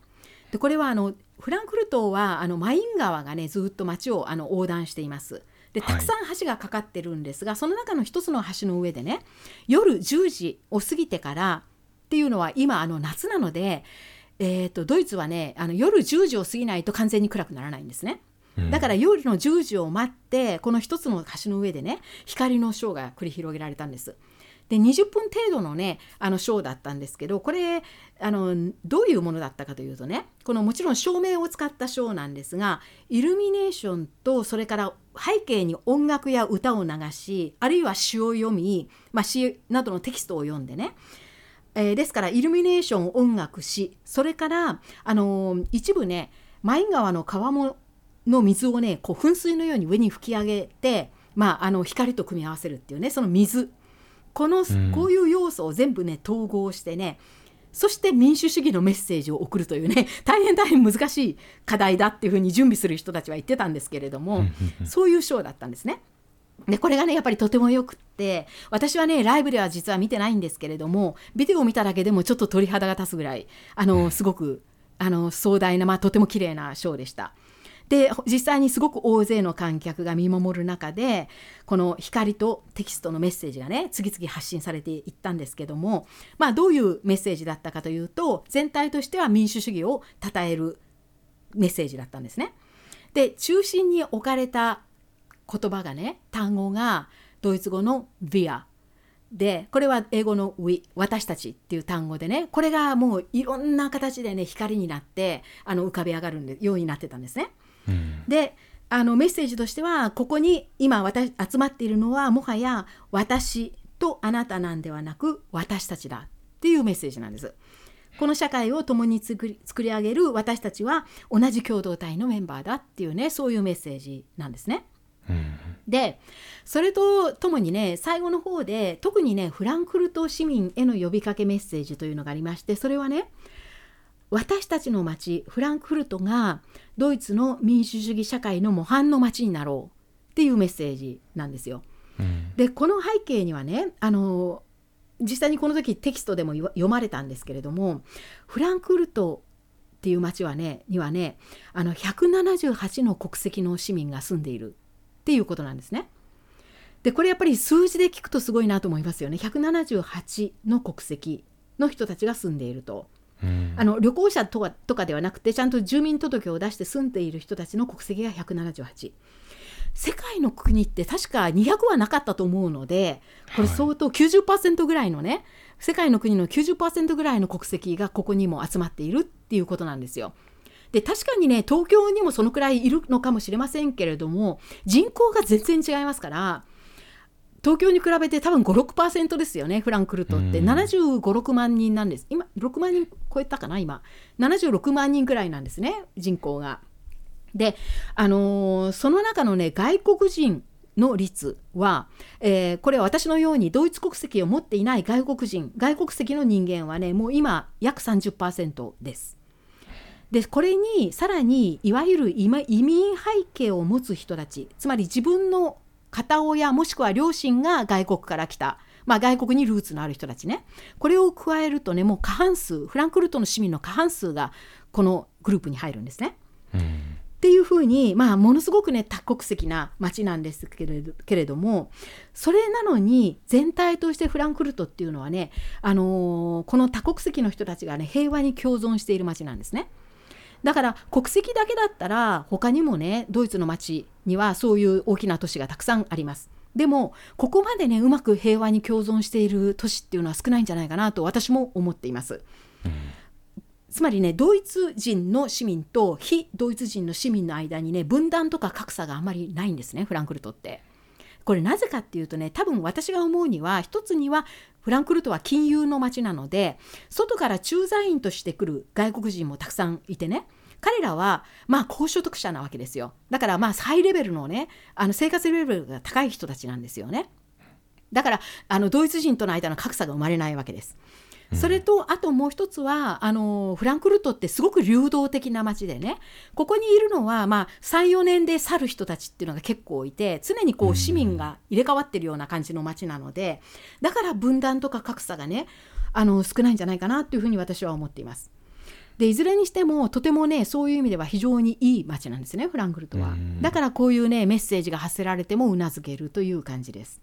でこれはあのフランクフルトはあのマイン川がねずっと街をあの横断しています。でたくさん橋がかかってるんですが、はい、その中の一つの橋の上でね夜10時を過ぎてからっていうのは今あの夏なので、えーとドイツはねあの夜10時を過ぎないと完全に暗くならないんですね。だから夜の10時を待ってこの一つの橋の上でね光のショーが繰り広げられたんです。で20分程度のねあのショーだったんですけどこれあのどういうものだったかというとねこのもちろん照明を使ったショーなんですがイルミネーションとそれから背景に音楽や歌を流しあるいは詩を読み、まあ、詩などのテキストを読んでねえー、ですからイルミネーション音楽詩それからあの、一部ねマイン川の川もの水をねこう噴水のように上に吹き上げて、まあ、あの光と組み合わせるっていうねその水この、こういう要素を全部ね統合してねそして民主主義のメッセージを送るというね 大変大変難しい課題だっていうふうに準備する人たちは言ってたんですけれどもそういうショーだったんですね。でこれがねやっぱりとてもよくって私はねライブでは実は見てないんですけれどもビデオを見ただけでもちょっと鳥肌が立つぐらいあのすごくあの壮大な、まあ、とても綺麗なショーでした。で実際にすごく大勢の観客が見守る中でこの光とテキストのメッセージがね次々発信されていったんですけどもまあどういうメッセージだったかというと全体としては民主主義を称えるメッセージだったんですね。で中心に置かれた言葉がね単語がドイツ語の「via」でこれは英語の「we」私たちっていう単語でねこれがもういろんな形でね光になってあの浮かび上がるようになってたんですね。うん、であのメッセージとしてはここに今私集まっているのはもはや私とあなたなんではなく私たちだっていうメッセージなんです。この社会を共に作り作り上げる私たちは同じ共同体のメンバーだっていうねそういうメッセージなんですね。でそれとともにね最後の方で特にねフランクフルト市民への呼びかけメッセージというのがありましてそれはね私たちの町フランクフルトがドイツの民主主義社会の模範の町になろうっていうメッセージなんですよ。うん、でこの背景にはねあの実際にこの時テキストでも読まれたんですけれどもフランクフルトっていう町はねにはねあの178の国籍の市民が住んでいるっていうことなんですね。でこれやっぱり数字で聞くとすごいなと思いますよね178の国籍の人たちが住んでいると。あの旅行者とかとかではなくてちゃんと住民届を出して住んでいる人たちの国籍が178世界の国って確か200はなかったと思うのでこれ相当90%ぐらいのね、はい、世界の国の90%ぐらいの国籍がここにも集まっているっていうことなんですよ。で確かにね東京にもそのくらいいるのかもしれませんけれども人口が全然違いますから東京に比べて多分56%ですよねフランクフルトって7 5 6万人なんです今6万人超えたかな今76万人くらいなんですね人口が。であのー、その中のね外国人の率は、えー、これは私のようにドイツ国籍を持っていない外国人外国籍の人間はねもう今約30%です。でこれにさらにいわゆる移民背景を持つ人たちつまり自分の片親もしくは両親が外国から来た、まあ、外国にルーツのある人たちねこれを加えるとねもう過半数フランクフルトの市民の過半数がこのグループに入るんですね。うん、っていうふうに、まあ、ものすごくね多国籍な街なんですけれどけれどもそれなのに全体としてフランクルトっていうのはね、あのー、この多国籍の人たちがね平和に共存している街なんですね。だから国籍だけだったら他にもねドイツの街にはそういう大きな都市がたくさんあります。でもここまでねうまく平和に共存している都市っていうのは少ないんじゃないかなと私も思っています。うんつまりねドイツ人の市民と非ドイツ人の市民の間にね分断とか格差があまりないんですねフランクフルトって。これなぜかっていうとね多分私が思うには一つにはフランクフルトは金融の街なので外から駐在員として来る外国人もたくさんいてね彼らはまあ高所得者なわけですよだからまあハイレベルのねあの生活レベルが高い人たちなんですよねだからあのドイツ人との間の格差が生まれないわけです。それとあともう一つはあのフランクフルトってすごく流動的な街でねここにいるのは、まあ、34年で去る人たちっていうのが結構いて常にこう市民が入れ替わってるような感じの街なのでだから分断とか格差がねあの少ないんじゃないかなというふうに私は思っています。でいずれにしてもとてもねそういう意味では非常にいい街なんですねフランクフルトは。だからこういうねメッセージが発せられてもうなずけるという感じです。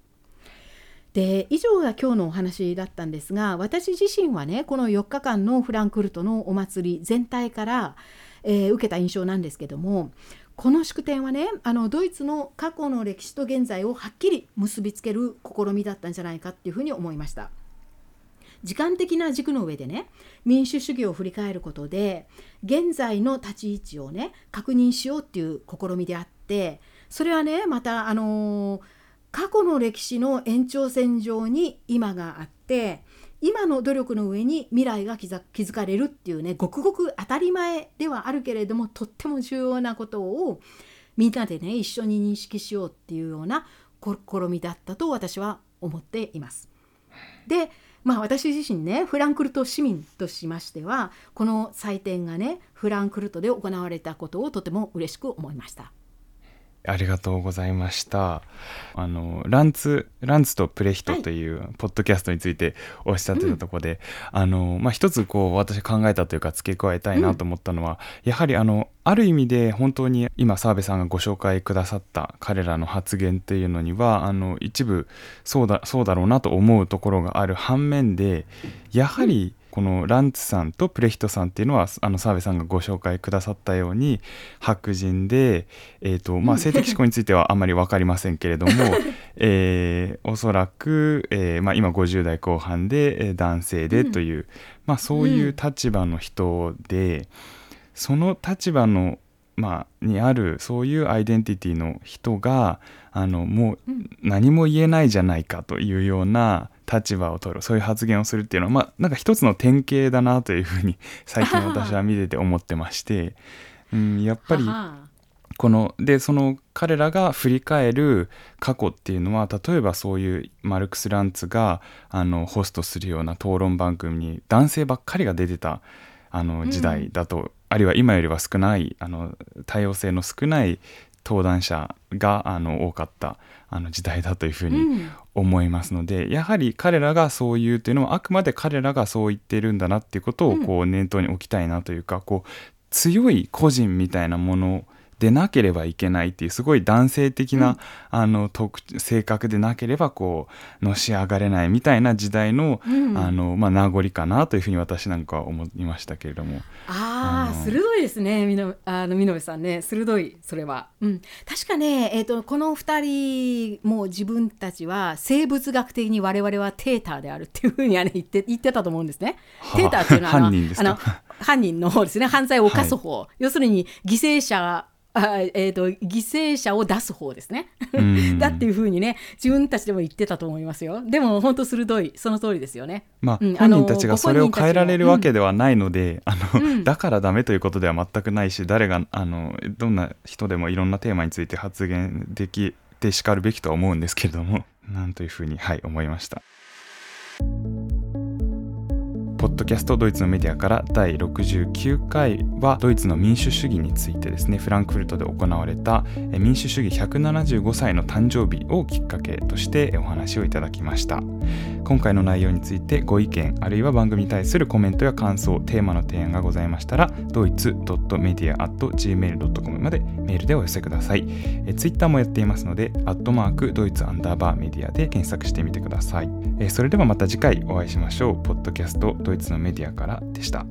で以上が今日のお話だったんですが私自身はねこの4日間のフランクフルトのお祭り全体から、えー、受けた印象なんですけどもこの祝典はねあのドイツの過去の歴史と現在をはっきり結びつける試みだったんじゃないかっていうふうに思いました。時間的な軸の上でね民主主義を振り返ることで現在の立ち位置をね確認しようっていう試みであってそれはねまたあのー過去の歴史の延長線上に今があって今の努力の上に未来が築かれるっていうねごくごく当たり前ではあるけれどもとっても重要なことをみんなでね一緒に認識しようっていうような試みだったと私は思っています。でまあ私自身ねフランクルト市民としましてはこの祭典がねフランクルトで行われたことをとても嬉しく思いました。ありがとうございました。あのランツランツとプレヒトというポッドキャストについておっしゃってたところで、うん、あのまあ、一つこう私考えたというか付け加えたいなと思ったのは、うん、やはりあのある意味で本当に今澤部さんがご紹介くださった彼らの発言というのにはあの一部そうだそうだろうなと思うところがある反面でやはり、このランツさんとプレヒトさんっていうのはあの澤部さんがご紹介くださったように白人で、えーとまあ、性的指向についてはあまり分かりませんけれども、えー、おそらく、えーまあ、今50代後半で男性でという、うん、まあ、そういう立場の人で、その立場のまあ、にあるそういうアイデンティティの人があのもう何も言えないじゃないかというような立場を取るそういう発言をするっていうのはまあなんか一つの典型だなというふうに 最近私は見てて思ってまして、うん、やっぱりこのでその彼らが振り返る過去っていうのは例えばそういうマルクス・ランツがあのホストするような討論番組に男性ばっかりが出てたあの時代だと、うん、あるいは今よりは少ないあの多様性の少ない登壇者があの多かったあの時代だというふうに思いますので、うん、やはり彼らがそう言うというのはあくまで彼らがそう言ってるんだなっていうことをこう念頭に置きたいなというか、こう強い個人みたいなものでなければいけないっていうすごい男性的な、うん、あの特性格でなければこうのし上がれないみたいな時代の,、あのまあ、名残かなというふうに私なんかは思いましたけれども。ああ鋭いですねみのあの美濃さんね。鋭いそれは、うん、確かね、えーと、この2人も自分たちは生物学的に我々はテーターであるっていうふうには、ね、言って 言ってたと思うんですね。テーターっていうのは犯人ですか？犯人の方ですね。犯罪を犯す方、はい、要するに犠牲者あえーと、犠牲者を出す方ですね。だっていうふうにね自分たちでも言ってたと思いますよ。でも本当鋭いその通りですよね。まあ、うん、本人たちがそれを変えられるわけではないので、うん、あの、うん、だからダメということでは全くないし誰があのどんな人でもいろんなテーマについて発言できてしかるべきとは思うんですけれどもなんというふうにはい思いました。ポッドキャストドイツのメディアから第69回はドイツの民主主義についてですねフランクフルトで行われた民主主義175歳の誕生日をきっかけとしてお話をいただきました。今回の内容についてご意見あるいは番組に対するコメントや感想テーマの提案がございましたらドイツ .media.gmail.com までメールでお寄せください。えツイッターもやっていますのでアットマークドイツアンダーバーメディアで検索してみてください。えそれではまた次回お会いしましょう。ポッドキャストドイツのメディアからでした。